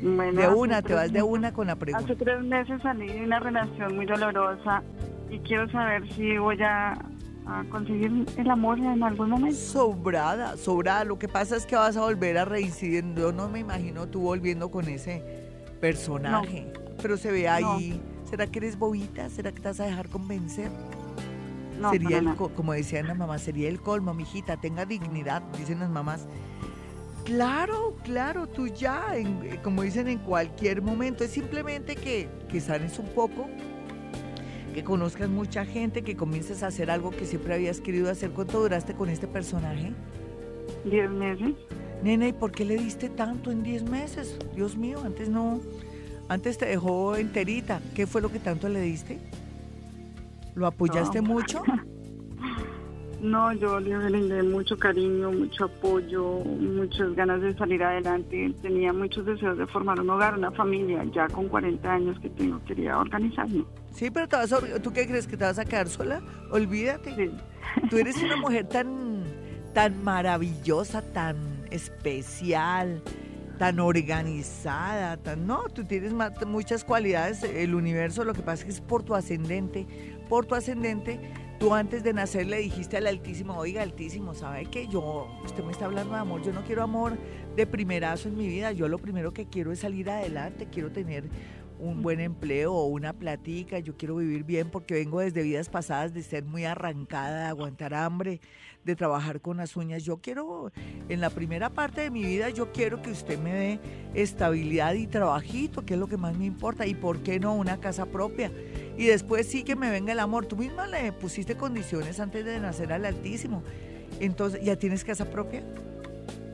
de una, te vas de una con la pregunta. Hace tres meses salí de una relación muy dolorosa y quiero saber si voy a, conseguir el amor en algún momento. Sobrada, sobrada. Lo que pasa es que vas a volver a reincidir. Yo no me imagino tú volviendo con ese personaje. Pero se ve ahí. ¿Será que eres bobita? ¿Será que te vas a dejar convencer? No, sería el, como decían las mamás, sería el colmo, mijita, tenga dignidad, dicen las mamás. Claro, claro, tú ya, eh, como dicen, en cualquier momento. Es simplemente que, que sanes un poco, que conozcas mucha gente, que comiences a hacer algo que siempre habías querido hacer. ¿Cuánto duraste con este personaje? Diez meses. Nena, ¿y por qué le diste tanto en diez meses? Dios mío, antes no, antes te dejó enterita. ¿Qué fue lo que tanto le diste? ¿Lo apoyaste mucho? No, yo le brindé mucho cariño, mucho apoyo, muchas ganas de salir adelante. Tenía muchos deseos de formar un hogar, una familia. Ya con 40 años que tengo, quería organizarme. Sí, pero ¿tú qué crees? ¿Que te vas a quedar sola? Olvídate. Tú eres una mujer tan, tan maravillosa, tan especial, tan organizada, tan... No, tú tienes muchas cualidades. El universo, lo que pasa es que es por tu ascendente. Por tu ascendente Tú antes de nacer le dijiste al Altísimo, oiga Altísimo, ¿sabe qué? Yo, usted me está hablando de amor, yo no quiero amor de primerazo en mi vida, yo lo primero que quiero es salir adelante, quiero tener un buen empleo o una platica, yo quiero vivir bien porque vengo desde vidas pasadas de ser muy arrancada, de aguantar hambre, de trabajar con las uñas. Yo quiero, en la primera parte de mi vida, yo quiero que usted me dé estabilidad y trabajito, que es lo que más me importa, y por qué no una casa propia y después sí que me venga el amor. Tú misma le pusiste condiciones antes de nacer al Altísimo. Entonces, ¿ya tienes casa propia?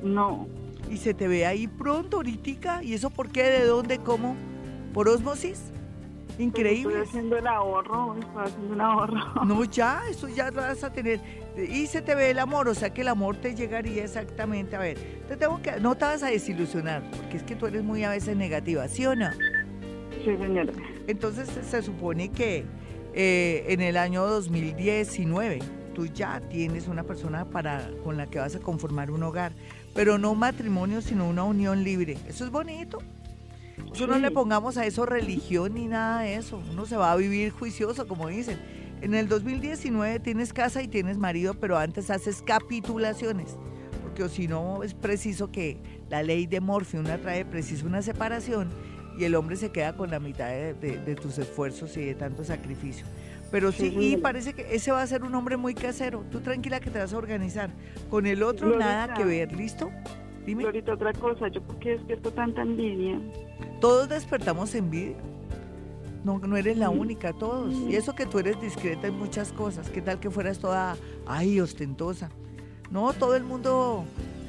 No. Y se te ve ahí pronto, ahorita. ¿Y eso por qué? ¿De dónde? ¿Cómo? ¿Por osmosis? Increíble. Estoy haciendo el ahorro, estoy haciendo un ahorro. No, ya, eso ya lo vas a tener. Y se te ve el amor, o sea que el amor te llegaría exactamente. A ver, te tengo que, no te vas a desilusionar, porque es que tú eres muy a veces negativa, ¿sí o no? Sí, señora. Entonces se supone que eh, en el año 2019 tú ya tienes una persona para, con la que vas a conformar un hogar, pero no un matrimonio, sino una unión libre. Eso es bonito. Eso no le pongamos a eso religión ni nada de eso. Uno se va a vivir juicioso, como dicen. En el 2019 tienes casa y tienes marido, pero antes haces capitulaciones. Porque si no, es preciso que la ley de Morphy una trae preciso una separación y el hombre se queda con la mitad de, tus esfuerzos y de tanto sacrificio. Pero sí, y parece que ese va a ser un hombre muy casero. Tú tranquila que te vas a organizar. Con el otro nada que ver, ¿listo? Dime. ahorita otra cosa, ¿yo por qué despierto tanta envidia? Todos despertamos envidia. No, no eres la única, todos. Y eso que tú eres discreta en muchas cosas. ¿Qué tal que fueras toda, ay, ostentosa? No, todo el mundo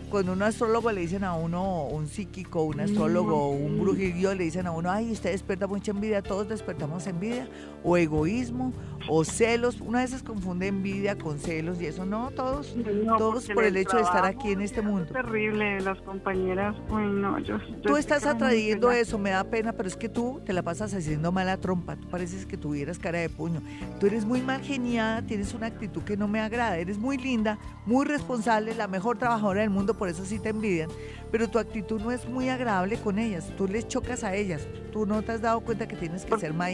cuando un astrólogo le dicen a uno, un psíquico, un astrólogo, un brujillo, le dicen a uno, ay, usted despierta mucha envidia, todos despertamos envidia, o egoísmo, o celos. Una vez se confunde envidia con celos y eso no, todos, todos por el hecho de estar aquí en este mundo. Es terrible, las compañeras, uy, no, yo... tú estás atrayendo eso, me da pena, pero es que tú te la pasas haciendo mala trompa, tú pareces que tuvieras cara de puño. Tú eres muy mal geniada, tienes una actitud que no me agrada, eres muy linda, muy responsable, la mejor trabajadora del mundo, por eso sí te envidian, pero tu actitud no es muy agradable con ellas, tú les chocas a ellas, tú no te has dado cuenta que tienes que ser más,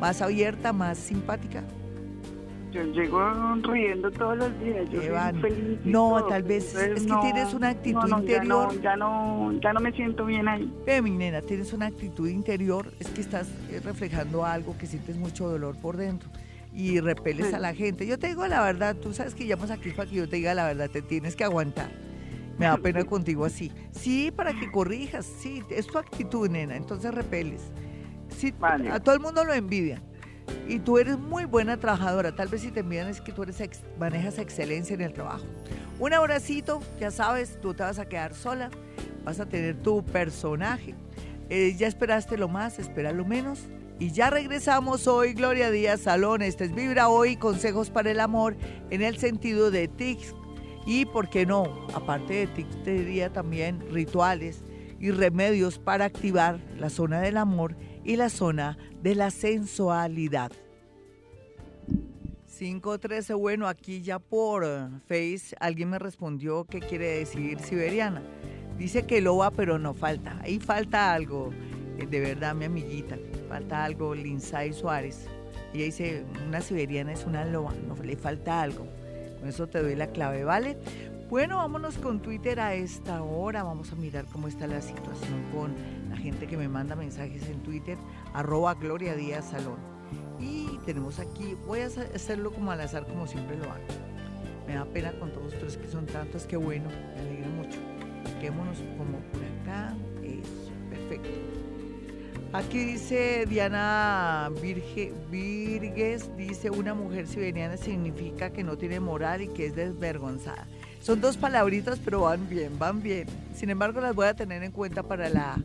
más abierta, más simpática. yo llego riendo todos los días, yo soy feliz. No, tal vez es que tienes una actitud interior. Ya no, ya no, me siento bien ahí. Ve, mi nena, tienes una actitud interior, es que estás eh, reflejando algo que sientes mucho dolor por dentro y repeles a la gente. Yo te digo la verdad, tú sabes que llamas aquí para que yo te diga la verdad, te tienes que aguantar. Me da pena contigo así. Sí, para que corrijas, sí, es tu actitud, nena, entonces repeles. Sí, a todo el mundo lo envidia y tú eres muy buena trabajadora. Tal vez si te envían es que tú eres manejas excelencia en el trabajo. Un abracito, ya sabes, tú te vas a quedar sola, vas a tener tu personaje. Eh, ya esperaste lo más, espera lo menos. Y ya regresamos hoy, Gloria Díaz Salón. Este es Vibra hoy, consejos para el amor en el sentido de tics. Y, ¿por qué no? Aparte de te diría también rituales y remedios para activar la zona del amor y la zona de la sensualidad. 513, bueno, aquí ya por eh, Face alguien me respondió que quiere decir siberiana. Dice que loba, pero no falta. Ahí falta algo, eh, de verdad, mi amiguita. Falta algo, Linsay Suárez. Ella dice, una siberiana es una loba, no le falta algo. Eso te doy la clave, ¿vale? Bueno, vámonos con Twitter a esta hora. Vamos a mirar cómo está la situación con la gente que me manda mensajes en Twitter, arroba Gloria Díaz Salón. Y tenemos aquí, voy a hacerlo como al azar, como siempre lo hago. Me da pena con todos ustedes que son tantos, que bueno, me alegra mucho. Quedémonos como por acá. Aquí dice Diana Virge, Virgues, dice una mujer siberiana significa que no tiene moral y que es desvergonzada. Son dos palabritas, pero van bien, van bien. Sin embargo, las voy a tener en cuenta para la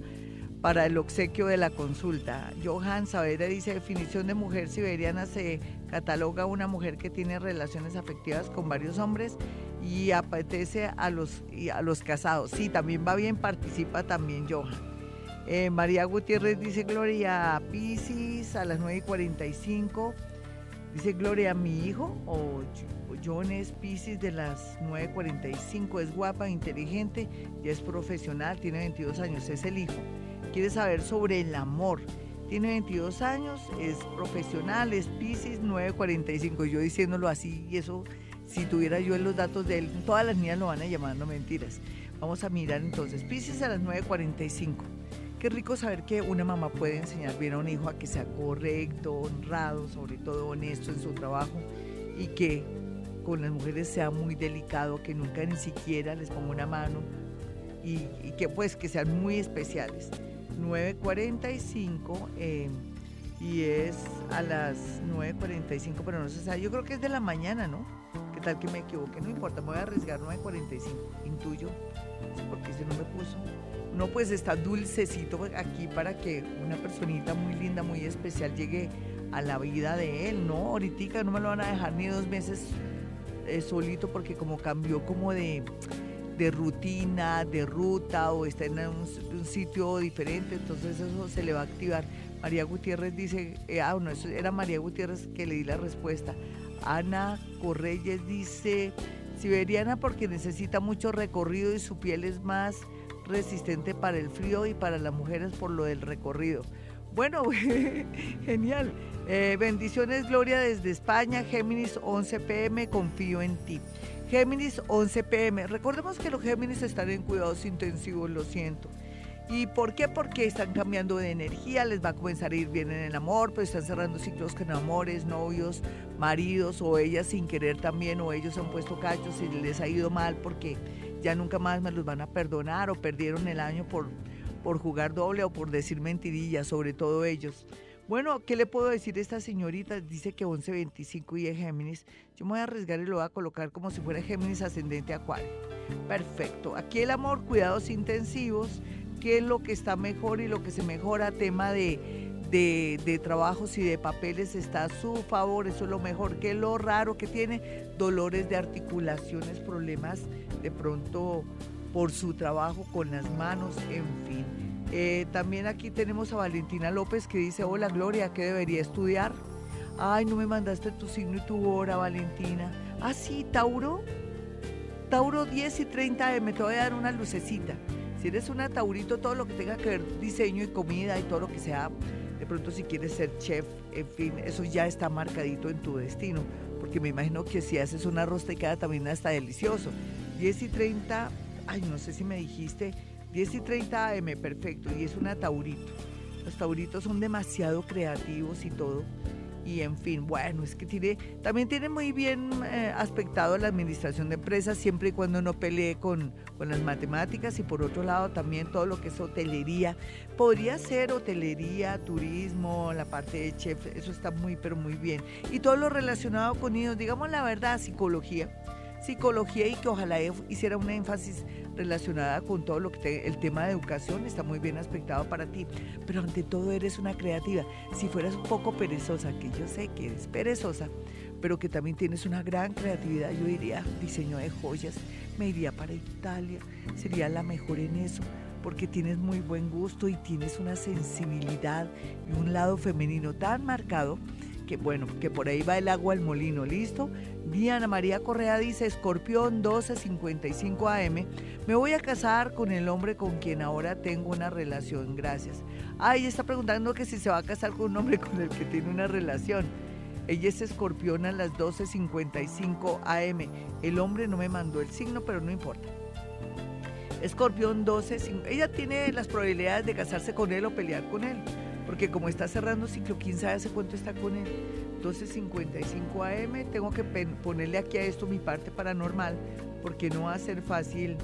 para el obsequio de la consulta. Johan Saavedra dice, definición de mujer siberiana se cataloga una mujer que tiene relaciones afectivas con varios hombres y apetece a los, a los casados. Sí, también va bien, participa también Johan. Eh, María Gutiérrez dice Gloria Piscis a las 9 y 45. Dice Gloria, mi hijo o John es Pisces de las 9.45, es guapa, inteligente, ya es profesional, tiene 22 años, es el hijo. Quiere saber sobre el amor. Tiene 22 años, es profesional, es Pisces 945. Yo diciéndolo así, y eso, si tuviera yo los datos de él, todas las niñas lo van a llamar, no mentiras. Vamos a mirar entonces, Pisces a las 9.45. Qué rico saber que una mamá puede enseñar bien a un hijo a que sea correcto, honrado, sobre todo honesto en su trabajo y que con las mujeres sea muy delicado, que nunca ni siquiera les ponga una mano y, que pues que sean muy especiales. 9.45 eh, y es a las 9.45, pero no se sabe, yo creo que es de la mañana, ¿no? ¿Qué tal que me equivoque? No importa, me voy a arriesgar 9.45, intuyo, porque si no me puso. No, pues está dulcecito aquí para que una personita muy linda, muy especial llegue a la vida de él, ¿no? Ahorita no me lo van a dejar ni dos meses eh, solito porque como cambió como de, rutina, de ruta o está en un, sitio diferente, entonces eso se le va a activar. María Gutiérrez dice, eh, ah, no, eso era María Gutiérrez que le di la respuesta. Ana Correyes dice, siberiana porque necesita mucho recorrido y su piel es más resistente para el frío y para las mujeres por lo del recorrido. Bueno, genial. Eh, bendiciones, Gloria, desde España. Géminis 11 pm, confío en ti. Géminis 11 pm. Recordemos que los Géminis están en cuidados intensivos, lo siento. ¿Y por qué? Porque están cambiando de energía, les va a comenzar a ir bien en el amor, pues están cerrando ciclos con amores, novios, maridos o ellas sin querer también, o ellos han puesto cachos y les ha ido mal porque ya nunca más me los van a perdonar o perdieron el año por, por jugar doble o por decir mentirillas, sobre todo ellos. Bueno, ¿qué le puedo decir a esta señorita? Dice que 11.25 y es Géminis. Yo me voy a arriesgar y lo voy a colocar como si fuera Géminis ascendente Acuario. Perfecto. Aquí el amor, cuidados intensivos, qué es lo que está mejor y lo que se mejora, tema de, de, trabajos y de papeles está a su favor, eso es lo mejor. ¿Qué es lo raro que tiene? Dolores de articulaciones, problemas de pronto por su trabajo con las manos, en fin. Eh, también aquí tenemos a Valentina López que dice, hola Gloria, ¿qué debería estudiar? Ay, no me mandaste tu signo y tu hora, Valentina. Ah, sí, Tauro. Tauro 10 y 30 me te voy a dar una lucecita. Si eres una Taurito, todo lo que tenga que ver diseño y comida y todo lo que sea, de pronto si quieres ser chef, en fin, eso ya está marcadito en tu destino porque me imagino que si haces una rostecada también está delicioso. 10 y 30, ay, no sé si me dijiste, 10 y 30 AM, perfecto, y es una taurito. Los tauritos son demasiado creativos y todo y en fin, bueno, es que tiene, también tiene muy bien eh, aspectado la administración de empresas siempre y cuando no pelee con, con las matemáticas y por otro lado también todo lo que es hotelería. Podría ser hotelería, turismo, la parte de chef, eso está muy, pero muy bien. Y todo lo relacionado con ellos, digamos la verdad, psicología psicología y que ojalá hiciera un énfasis relacionada con todo lo que el tema de educación está muy bien aspectado para ti, pero ante todo eres una creativa. Si fueras un poco perezosa, que yo sé que eres perezosa, pero que también tienes una gran creatividad, yo diría diseño de joyas, me iría para Italia, sería la mejor en eso porque tienes muy buen gusto y tienes una sensibilidad y un lado femenino tan marcado que bueno, que por ahí va el agua al molino, ¿listo? Diana María Correa dice, Escorpión 1255 AM, me voy a casar con el hombre con quien ahora tengo una relación, gracias. Ah, ella está preguntando que si se va a casar con un hombre con el que tiene una relación. Ella es escorpión a las 12.55 AM. El hombre no me mandó el signo, pero no importa. Escorpión 12, ella tiene las probabilidades de casarse con él o pelear con él porque como está cerrando ciclo, quién sabe hace cuánto está con él. 12.55 AM, tengo que ponerle aquí a esto mi parte paranormal, porque no va a ser fácil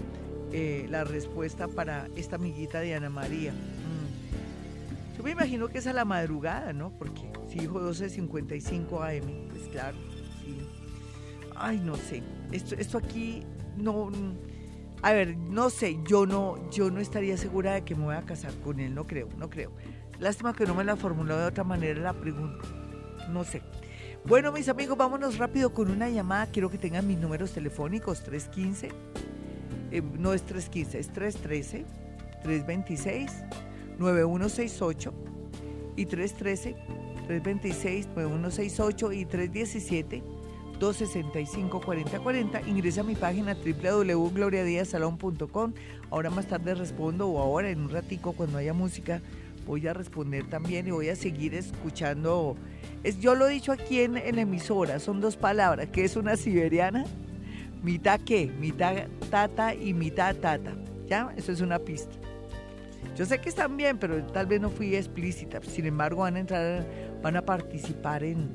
eh, la respuesta para esta amiguita de Ana María. Mm. Yo me imagino que es a la madrugada, ¿no? Porque si dijo 12.55 AM, pues claro, sí. Ay, no sé. Esto, esto aquí no... A ver, no sé, yo no, yo no estaría segura de que me voy a casar con él, no creo, no creo. Lástima que no me la formuló de otra manera la pregunta. No sé. Bueno, mis amigos, vámonos rápido con una llamada. Quiero que tengan mis números telefónicos 315. Eh, no es 315, es 313 326 9168 y 313 326 9168 y 317 265 4040. Ingresa a mi página www.gloriadiasalon.com. Ahora más tarde respondo o ahora en un ratico cuando haya música voy a responder también y voy a seguir escuchando. Es, yo lo he dicho aquí en, en la emisora, son dos palabras, que es una siberiana, mitad qué, mitad tata y mitad tata. ¿Ya? Eso es una pista. Yo sé que están bien, pero tal vez no fui explícita. Sin embargo, van a entrar, van a participar en,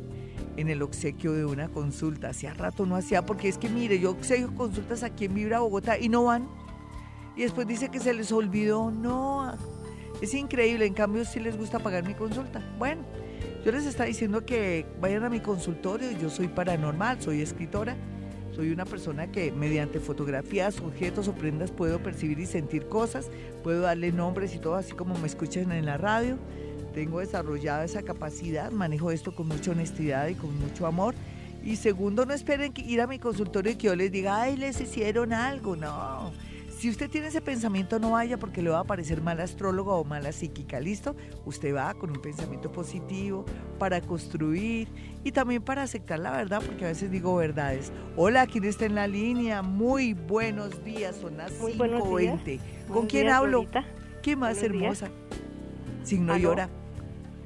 en el obsequio de una consulta. Hacía rato no hacía, porque es que mire, yo obsequio consultas aquí en Vibra Bogotá y no van. Y después dice que se les olvidó. No, es increíble, en cambio si les gusta pagar mi consulta. Bueno, yo les está diciendo que vayan a mi consultorio, yo soy paranormal, soy escritora, soy una persona que mediante fotografías, objetos o prendas puedo percibir y sentir cosas, puedo darle nombres y todo, así como me escuchan en la radio. Tengo desarrollada esa capacidad, manejo esto con mucha honestidad y con mucho amor. Y segundo, no esperen que ir a mi consultorio y que yo les diga, ay, les hicieron algo. No, si usted tiene ese pensamiento, no vaya porque le va a parecer mala astróloga o mala psíquica, ¿listo? Usted va con un pensamiento positivo para construir y también para aceptar la verdad, porque a veces digo verdades. Hola, ¿quién está en la línea? Muy buenos días, son las 5.20. ¿Con quién hablo? ¿Qué más hermosa? Signo llora.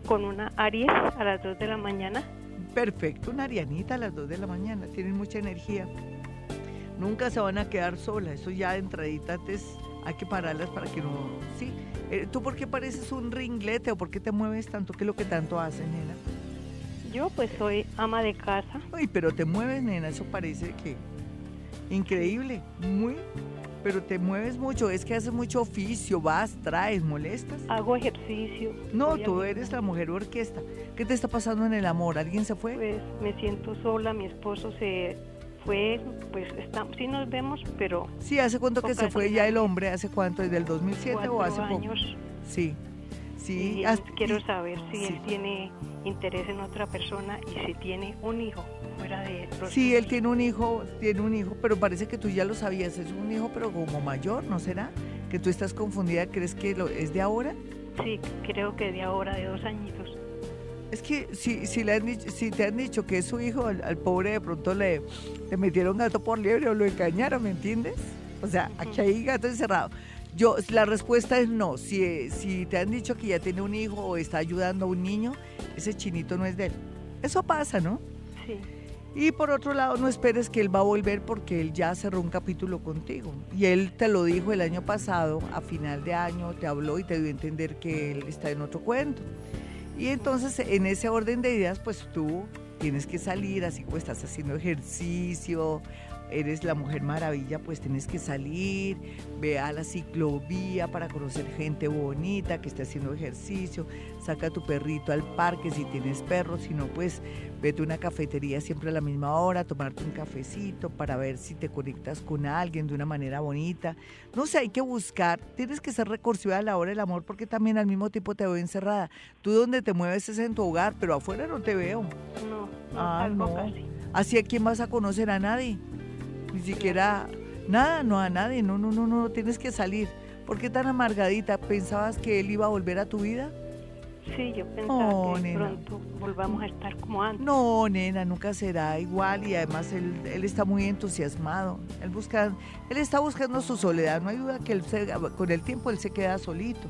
Con una Aries a las 2 de la mañana. Perfecto, una Arianita a las 2 de la mañana. Tienen mucha energía. Nunca se van a quedar solas, eso ya de entradita hay que pararlas para que no... Sí, eh, ¿tú por qué pareces un ringlete o por qué te mueves tanto? ¿Qué es lo que tanto haces, nena? Yo pues soy ama de casa. Ay, pero te mueves, nena, eso parece que... Increíble, muy... Pero te mueves mucho, es que haces mucho oficio, vas, traes, molestas. Hago ejercicio. No, tú eres la mujer orquesta. ¿Qué te está pasando en el amor? ¿Alguien se fue? Pues me siento sola, mi esposo se fue, pues estamos, sí nos vemos, pero... Sí, ¿hace cuánto que se fue ya el hombre? ¿Hace cuánto? ¿Desde el 2007 o hace años. poco? Sí, sí. quiero saber si él tiene interés en otra persona y si tiene un hijo fuera de él. Sí, él tiene un hijo, tiene un hijo, pero parece que tú ya lo sabías, es un hijo pero como mayor, ¿no será? Que tú estás confundida, ¿crees que lo, es de ahora? Sí, creo que de ahora, de dos añitos. Es que si, si, le han si te han dicho que es su hijo, al, pobre de pronto le, le, metieron gato por liebre o lo engañaron, ¿me entiendes? O sea, aquí hay gato encerrado. Yo, la respuesta es no. Si, si te han dicho que ya tiene un hijo o está ayudando a un niño, ese chinito no es de él. Eso pasa, ¿no? Sí. Y por otro lado, no esperes que él va a volver porque él ya cerró un capítulo contigo. Y él te lo dijo el año pasado, a final de año, te habló y te dio a entender que él está en otro cuento. Y entonces, en ese orden de ideas, pues tú tienes que salir, así como estás haciendo ejercicio, eres la mujer maravilla, pues tienes que salir, ve a la ciclovía para conocer gente bonita que esté haciendo ejercicio, saca a tu perrito al parque si tienes perro, si no, pues vete a una cafetería siempre a la misma hora, tomarte un cafecito para ver si te conectas con alguien de una manera bonita. No sé, hay que buscar, tienes que ser recursiva a la hora del amor porque también al mismo tiempo te veo encerrada. Tú donde te mueves es en tu hogar, pero afuera no te veo. No, no, ah, no. Así a quién vas a conocer a nadie ni siquiera nada, no a nadie, no, no, no, no, tienes que salir. ¿Por qué tan amargadita? ¿Pensabas que él iba a volver a tu vida? Sí, yo pensaba que pronto volvamos a estar como antes. No, nena, nunca será igual y además él, él está muy entusiasmado. Él busca, él está buscando su soledad. No hay duda que él con el tiempo él se queda solito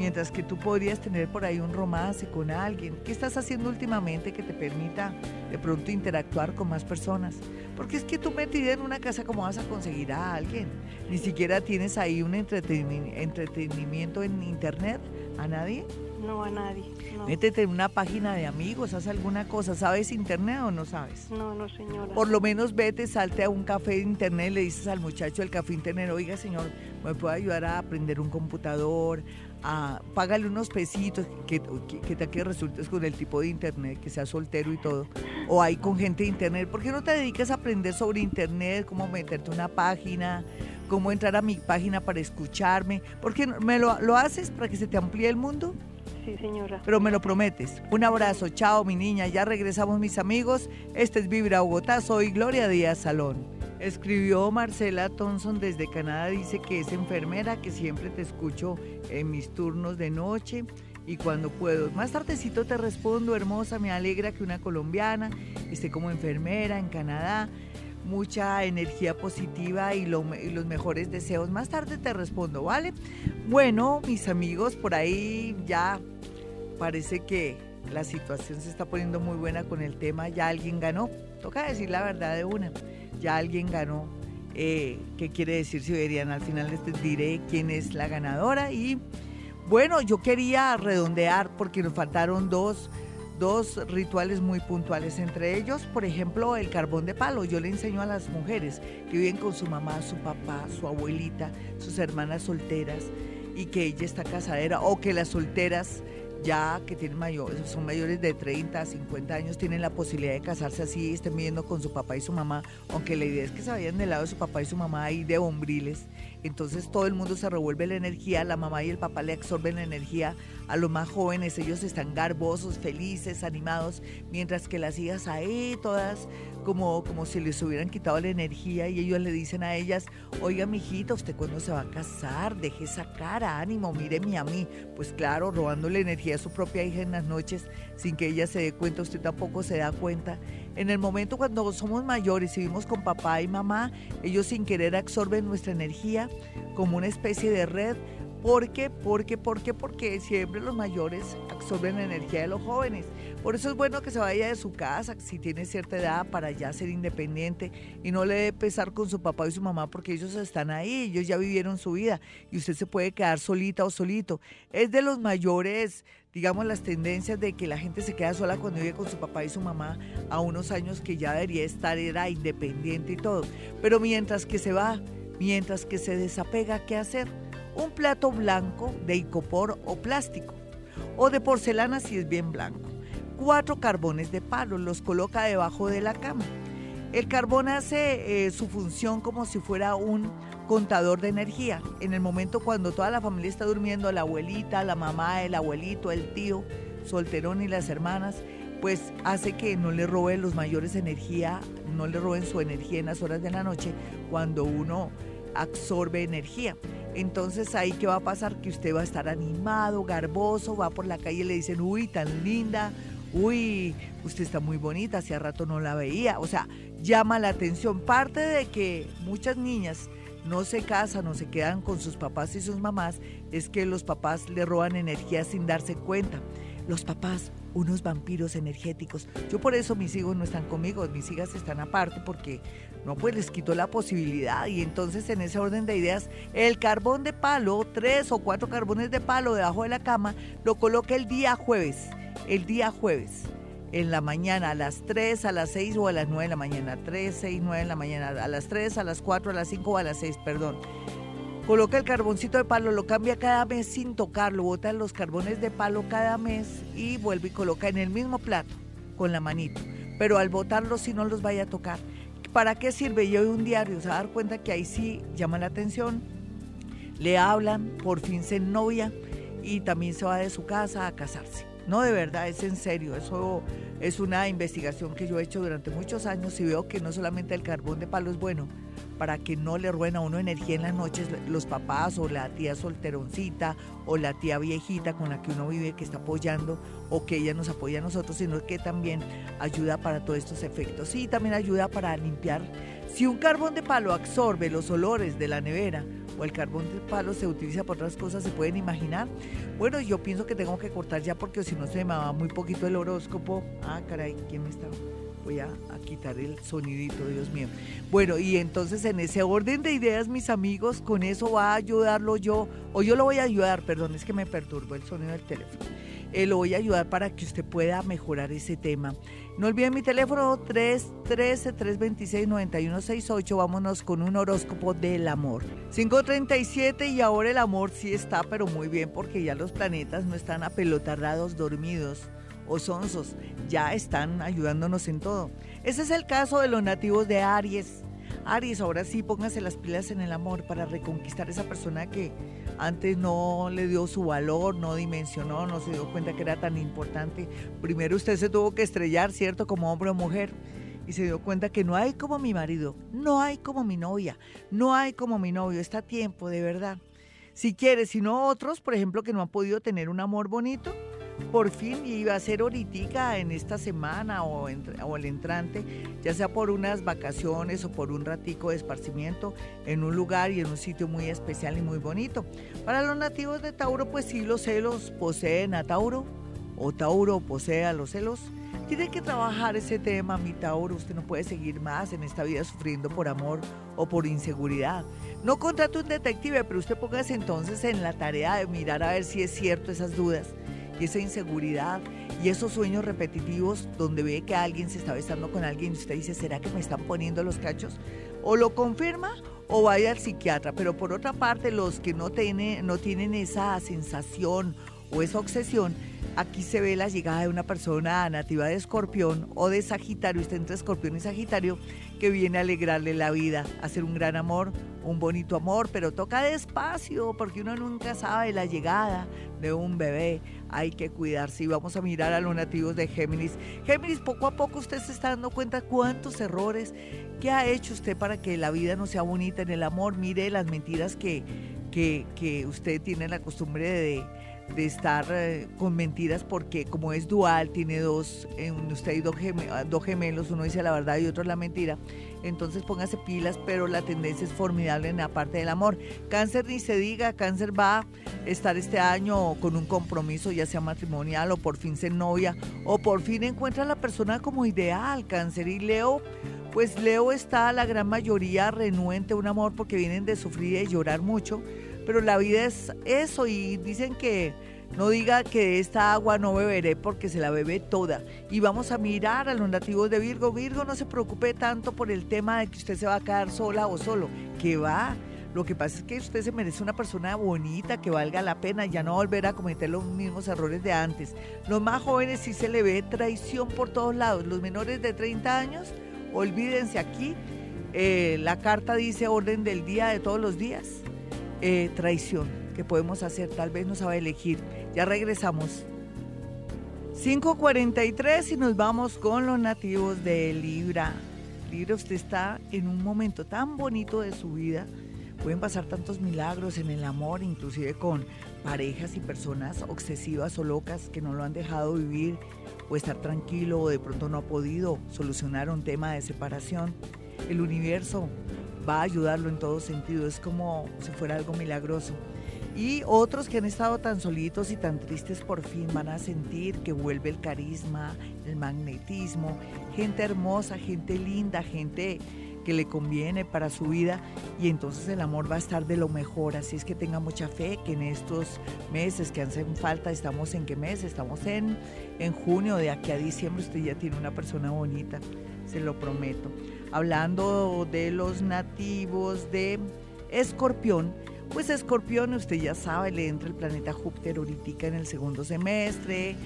mientras que tú podrías tener por ahí un romance con alguien. ¿Qué estás haciendo últimamente que te permita de pronto interactuar con más personas? Porque es que tú metida en una casa, ¿cómo vas a conseguir a alguien? Ni siquiera tienes ahí un entretenimiento en internet, ¿a nadie? No, a nadie. Métete en una página de amigos, haz alguna cosa. ¿Sabes internet o no sabes? No, no, señora. Por lo menos vete, salte a un café de internet, le dices al muchacho del café internet, oiga, señor, ¿me puede ayudar a aprender un computador? A, págale unos pesitos, que, que, que, resultes con el tipo de internet, que sea soltero y todo, o ahí con gente de internet. ¿Por qué no te dedicas a aprender sobre internet, cómo meterte una página, cómo entrar a mi página para escucharme? ¿Por qué me lo, lo haces para que se te amplíe el mundo? Sí, señora. Pero me lo prometes. Un abrazo. Chao, mi niña. Ya regresamos, mis amigos. Este es Vibra Bogotá. Soy Gloria Díaz Salón. Escribió Marcela Thompson desde Canadá. Dice que es enfermera, que siempre te escucho en mis turnos de noche y cuando puedo. Más tardecito te respondo, hermosa. Me alegra que una colombiana esté como enfermera en Canadá mucha energía positiva y, los mejores deseos. Más tarde te respondo, ¿vale? Bueno, mis amigos, por ahí ya parece que la situación se está poniendo muy buena con el tema. Ya alguien ganó. Toca decir la verdad de una. Ya alguien ganó. Eh, ¿Qué quiere decir si verían? Al final les diré quién es la ganadora. Y bueno, yo quería redondear porque nos faltaron dos dos rituales muy puntuales, entre ellos, por ejemplo, el carbón de palo. Yo le enseño a las mujeres que viven con su mamá, su papá, su abuelita, sus hermanas solteras y que ella está casadera o que las solteras ya que tienen mayor, son mayores de 30, 50 años, tienen la posibilidad de casarse así, estén viviendo con su papá y su mamá, aunque la idea es que se vayan del lado de su papá y su mamá y de bombriles. Entonces todo el mundo se revuelve la energía, la mamá y el papá le absorben la energía a los más jóvenes, ellos están garbosos, felices, animados, mientras que las hijas ahí todas como, como si les hubieran quitado la energía y ellos le dicen a ellas, oiga mijita, ¿usted cuándo se va a casar? Deje esa cara, ánimo, míreme a mí. Pues claro, robándole energía a su propia hija en las noches sin que ella se dé cuenta, usted tampoco se da cuenta. En el momento cuando somos mayores y vivimos con papá y mamá, ellos sin querer absorben nuestra energía como una especie de red ¿Por qué? ¿Por qué? ¿Por qué? Porque siempre los mayores absorben la energía de los jóvenes. Por eso es bueno que se vaya de su casa si tiene cierta edad para ya ser independiente y no le dé pesar con su papá y su mamá porque ellos están ahí, ellos ya vivieron su vida y usted se puede quedar solita o solito. Es de los mayores, digamos, las tendencias de que la gente se queda sola cuando vive con su papá y su mamá a unos años que ya debería estar, era independiente y todo. Pero mientras que se va, mientras que se desapega, ¿qué hacer? un plato blanco de icopor o plástico, o de porcelana si es bien blanco. Cuatro carbones de palo, los coloca debajo de la cama. El carbón hace eh, su función como si fuera un contador de energía. En el momento cuando toda la familia está durmiendo, la abuelita, la mamá, el abuelito, el tío, solterón y las hermanas, pues hace que no le roben los mayores energía, no le roben su energía en las horas de la noche cuando uno absorbe energía. Entonces ahí qué va a pasar? Que usted va a estar animado, garboso, va por la calle y le dicen, uy, tan linda, uy, usted está muy bonita, hacía rato no la veía. O sea, llama la atención. Parte de que muchas niñas no se casan o se quedan con sus papás y sus mamás es que los papás le roban energía sin darse cuenta. Los papás unos vampiros energéticos. Yo por eso mis hijos no están conmigo, mis hijas están aparte porque no, pues les quito la posibilidad y entonces en ese orden de ideas, el carbón de palo, tres o cuatro carbones de palo debajo de la cama, lo coloca el día jueves, el día jueves en la mañana, a las 3, a las 6 o a las 9 de la mañana. 3, 6, 9 de la mañana, a las 3, a las 4, a las 5 o a las 6, perdón. Coloca el carboncito de palo, lo cambia cada mes sin tocarlo, bota los carbones de palo cada mes y vuelve y coloca en el mismo plato con la manito. Pero al botarlo si no los vaya a tocar. ¿Para qué sirve? Yo un diario, se va a dar cuenta que ahí sí llama la atención, le hablan, por fin se novia y también se va de su casa a casarse. No, de verdad, es en serio. Eso es una investigación que yo he hecho durante muchos años y veo que no solamente el carbón de palo es bueno para que no le ruena a uno energía en las noches los papás o la tía solteroncita o la tía viejita con la que uno vive que está apoyando o que ella nos apoya a nosotros, sino que también ayuda para todos estos efectos. Y también ayuda para limpiar. Si un carbón de palo absorbe los olores de la nevera, o el carbón de palo se utiliza para otras cosas, ¿se pueden imaginar? Bueno, yo pienso que tengo que cortar ya porque si no se me va muy poquito el horóscopo. Ah, caray, ¿quién me está? Voy a, a, quitar el sonidito, Dios mío. Bueno, y entonces en ese orden de ideas, mis amigos, con eso va a ayudarlo yo, o yo lo voy a ayudar, perdón, es que me perturbó el sonido del teléfono. Eh, lo voy a ayudar para que usted pueda mejorar ese tema. No olviden mi teléfono 313-326-9168. Vámonos con un horóscopo del amor. 537 y ahora el amor sí está, pero muy bien porque ya los planetas no están apelotarrados, dormidos o sonsos. Ya están ayudándonos en todo. Ese es el caso de los nativos de Aries. Aries, ahora sí póngase las pilas en el amor para reconquistar esa persona que antes no le dio su valor, no dimensionó, no se dio cuenta que era tan importante. Primero usted se tuvo que estrellar, ¿cierto? Como hombre o mujer. Y se dio cuenta que no hay como mi marido, no hay como mi novia, no hay como mi novio. Está a tiempo, de verdad. Si quiere, si no otros, por ejemplo, que no han podido tener un amor bonito, por fin iba a ser ahorita en esta semana o, o, el entrante, ya sea por unas vacaciones o por un ratico de esparcimiento en un lugar y en un sitio muy especial y muy bonito. Para los nativos de Tauro, pues sí, los celos poseen a Tauro o Tauro posee a los celos. Tiene que trabajar ese tema, mi Tauro. Usted no puede seguir más en esta vida sufriendo por amor o por inseguridad. No contrate un detective, pero usted póngase entonces en la tarea de mirar a ver si es cierto esas dudas y esa inseguridad y esos sueños repetitivos donde ve que alguien se está besando con alguien y usted dice, ¿será que me están poniendo los cachos? O lo confirma o vaya al psiquiatra. Pero por otra parte, los que no, tiene, no tienen esa sensación o esa obsesión, aquí se ve la llegada de una persona nativa de escorpión o de sagitario, usted entre escorpión y sagitario, que viene a alegrarle la vida, a hacer un gran amor, un bonito amor, pero toca despacio porque uno nunca sabe la llegada de un bebé. Hay que cuidarse y vamos a mirar a los nativos de Géminis. Géminis, poco a poco usted se está dando cuenta cuántos errores que ha hecho usted para que la vida no sea bonita en el amor. Mire las mentiras que, que, que usted tiene la costumbre de de estar eh, con mentiras porque como es dual, tiene dos, usted hay dos, gemelos, uno dice la verdad y otro la mentira, entonces póngase pilas, pero la tendencia es formidable en la parte del amor. Cáncer ni se diga, cáncer va a estar este año con un compromiso, ya sea matrimonial o por fin se novia o por fin encuentra a la persona como ideal, cáncer y Leo. Pues Leo está la gran mayoría renuente a un amor porque vienen de sufrir y de llorar mucho pero la vida es eso y dicen que no diga que esta agua no beberé porque se la bebe toda. Y vamos a mirar a los nativos de Virgo. Virgo, no se preocupe tanto por el tema de que usted se va a quedar sola o solo, que va. Lo que pasa es que usted se merece una persona bonita, que valga la pena, ya no volver a cometer los mismos errores de antes. Los más jóvenes sí se le ve traición por todos lados. Los menores de 30 años, olvídense aquí. Eh, la carta dice orden del día de todos los días eh, traición que podemos hacer. Tal vez no sabe elegir. Ya regresamos. 5.43 y nos vamos con los nativos de Libra. Libra, usted está en un momento tan bonito de su vida. Pueden pasar tantos milagros en el amor, inclusive con parejas y personas obsesivas o locas que no lo han dejado vivir o estar tranquilo o de pronto no ha podido solucionar un tema de separación. El universo va a ayudarlo en todo sentido, es como si fuera algo milagroso. Y otros que han estado tan solitos y tan tristes por fin van a sentir que vuelve el carisma, el magnetismo, gente hermosa, gente linda, gente que le conviene para su vida y entonces el amor va a estar de lo mejor. Así es que tenga mucha fe que en estos meses que hacen falta, estamos en qué mes, estamos en, en junio, de aquí a diciembre usted ya tiene una persona bonita, se lo prometo. Hablando de los nativos de Escorpión, pues Escorpión, usted ya sabe, le entra el planeta Júpiter ahorita en el segundo semestre.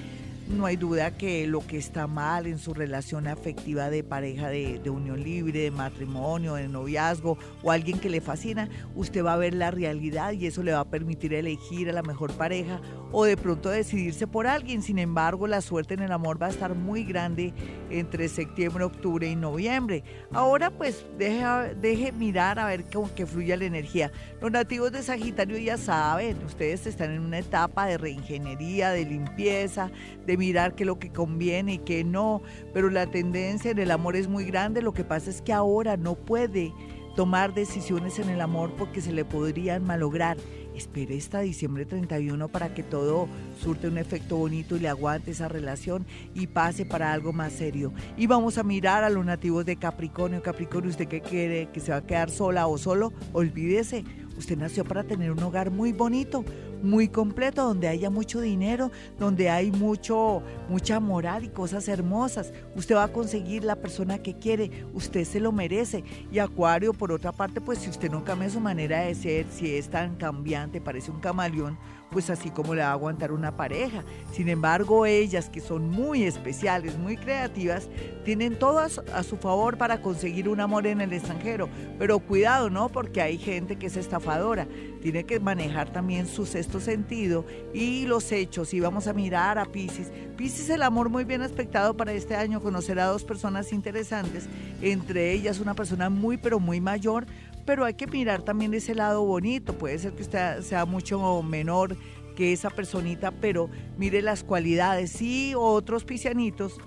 No hay duda que lo que está mal en su relación afectiva de pareja de, de, unión libre, de matrimonio, de noviazgo o alguien que le fascina, usted va a ver la realidad y eso le va a permitir elegir a la mejor pareja o de pronto decidirse por alguien. Sin embargo, la suerte en el amor va a estar muy grande entre septiembre, octubre y noviembre. Ahora pues deje, deje mirar a ver cómo que fluye la energía. Los nativos de Sagitario ya saben, ustedes están en una etapa de reingeniería, de limpieza, de mirar qué es lo que conviene y qué no, pero la tendencia en el amor es muy grande. Lo que pasa es que ahora no puede tomar decisiones en el amor porque se le podrían malograr espere hasta diciembre 31 para que todo surte un efecto bonito y le aguante esa relación y pase para algo más serio. Y vamos a mirar a los nativos de Capricornio. Capricornio, ¿usted qué quiere? ¿Que se va a quedar sola o solo? Olvídese, usted nació para tener un hogar muy bonito, muy completo, donde haya mucho dinero, donde hay mucho, mucha moral y cosas hermosas. Usted va a conseguir la persona que quiere, usted se lo merece. Y Acuario, por otra parte, pues si usted no cambia su manera de ser, si es tan cambiante, parece un camaleón, pues así como le va a aguantar una pareja. Sin embargo, ellas que son muy especiales, muy creativas, tienen todas a su favor para conseguir un amor en el extranjero. Pero cuidado, ¿no? Porque hay gente que es estafadora. Tiene que manejar también su sexto sentido y los hechos. Y vamos a mirar a Pisces. Pisces, el amor muy bien aspectado para este año. Conocerá a dos personas interesantes. Entre ellas una persona muy, pero muy mayor pero hay que mirar también ese lado bonito. Puede ser que usted sea mucho menor que esa personita, pero mire las cualidades. Y otros pisianitos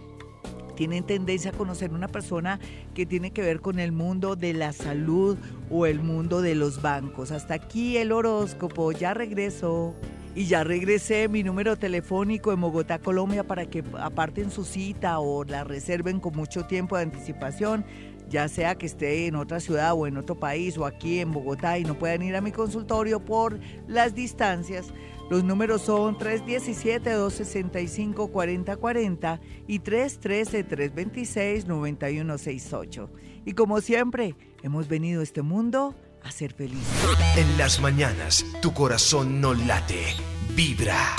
tienen tendencia a conocer una persona que tiene que ver con el mundo de la salud o el mundo de los bancos. Hasta aquí el horóscopo, ya regreso. Y ya regresé mi número telefónico en Bogotá, Colombia, para que aparten su cita o la reserven con mucho tiempo de anticipación ya sea que esté en otra ciudad o en otro país o aquí en Bogotá y no puedan ir a mi consultorio por las distancias, los números son 317-265-4040 y 313-326-9168. Y como siempre, hemos venido a este mundo a ser felices. En las mañanas, tu corazón no late, vibra.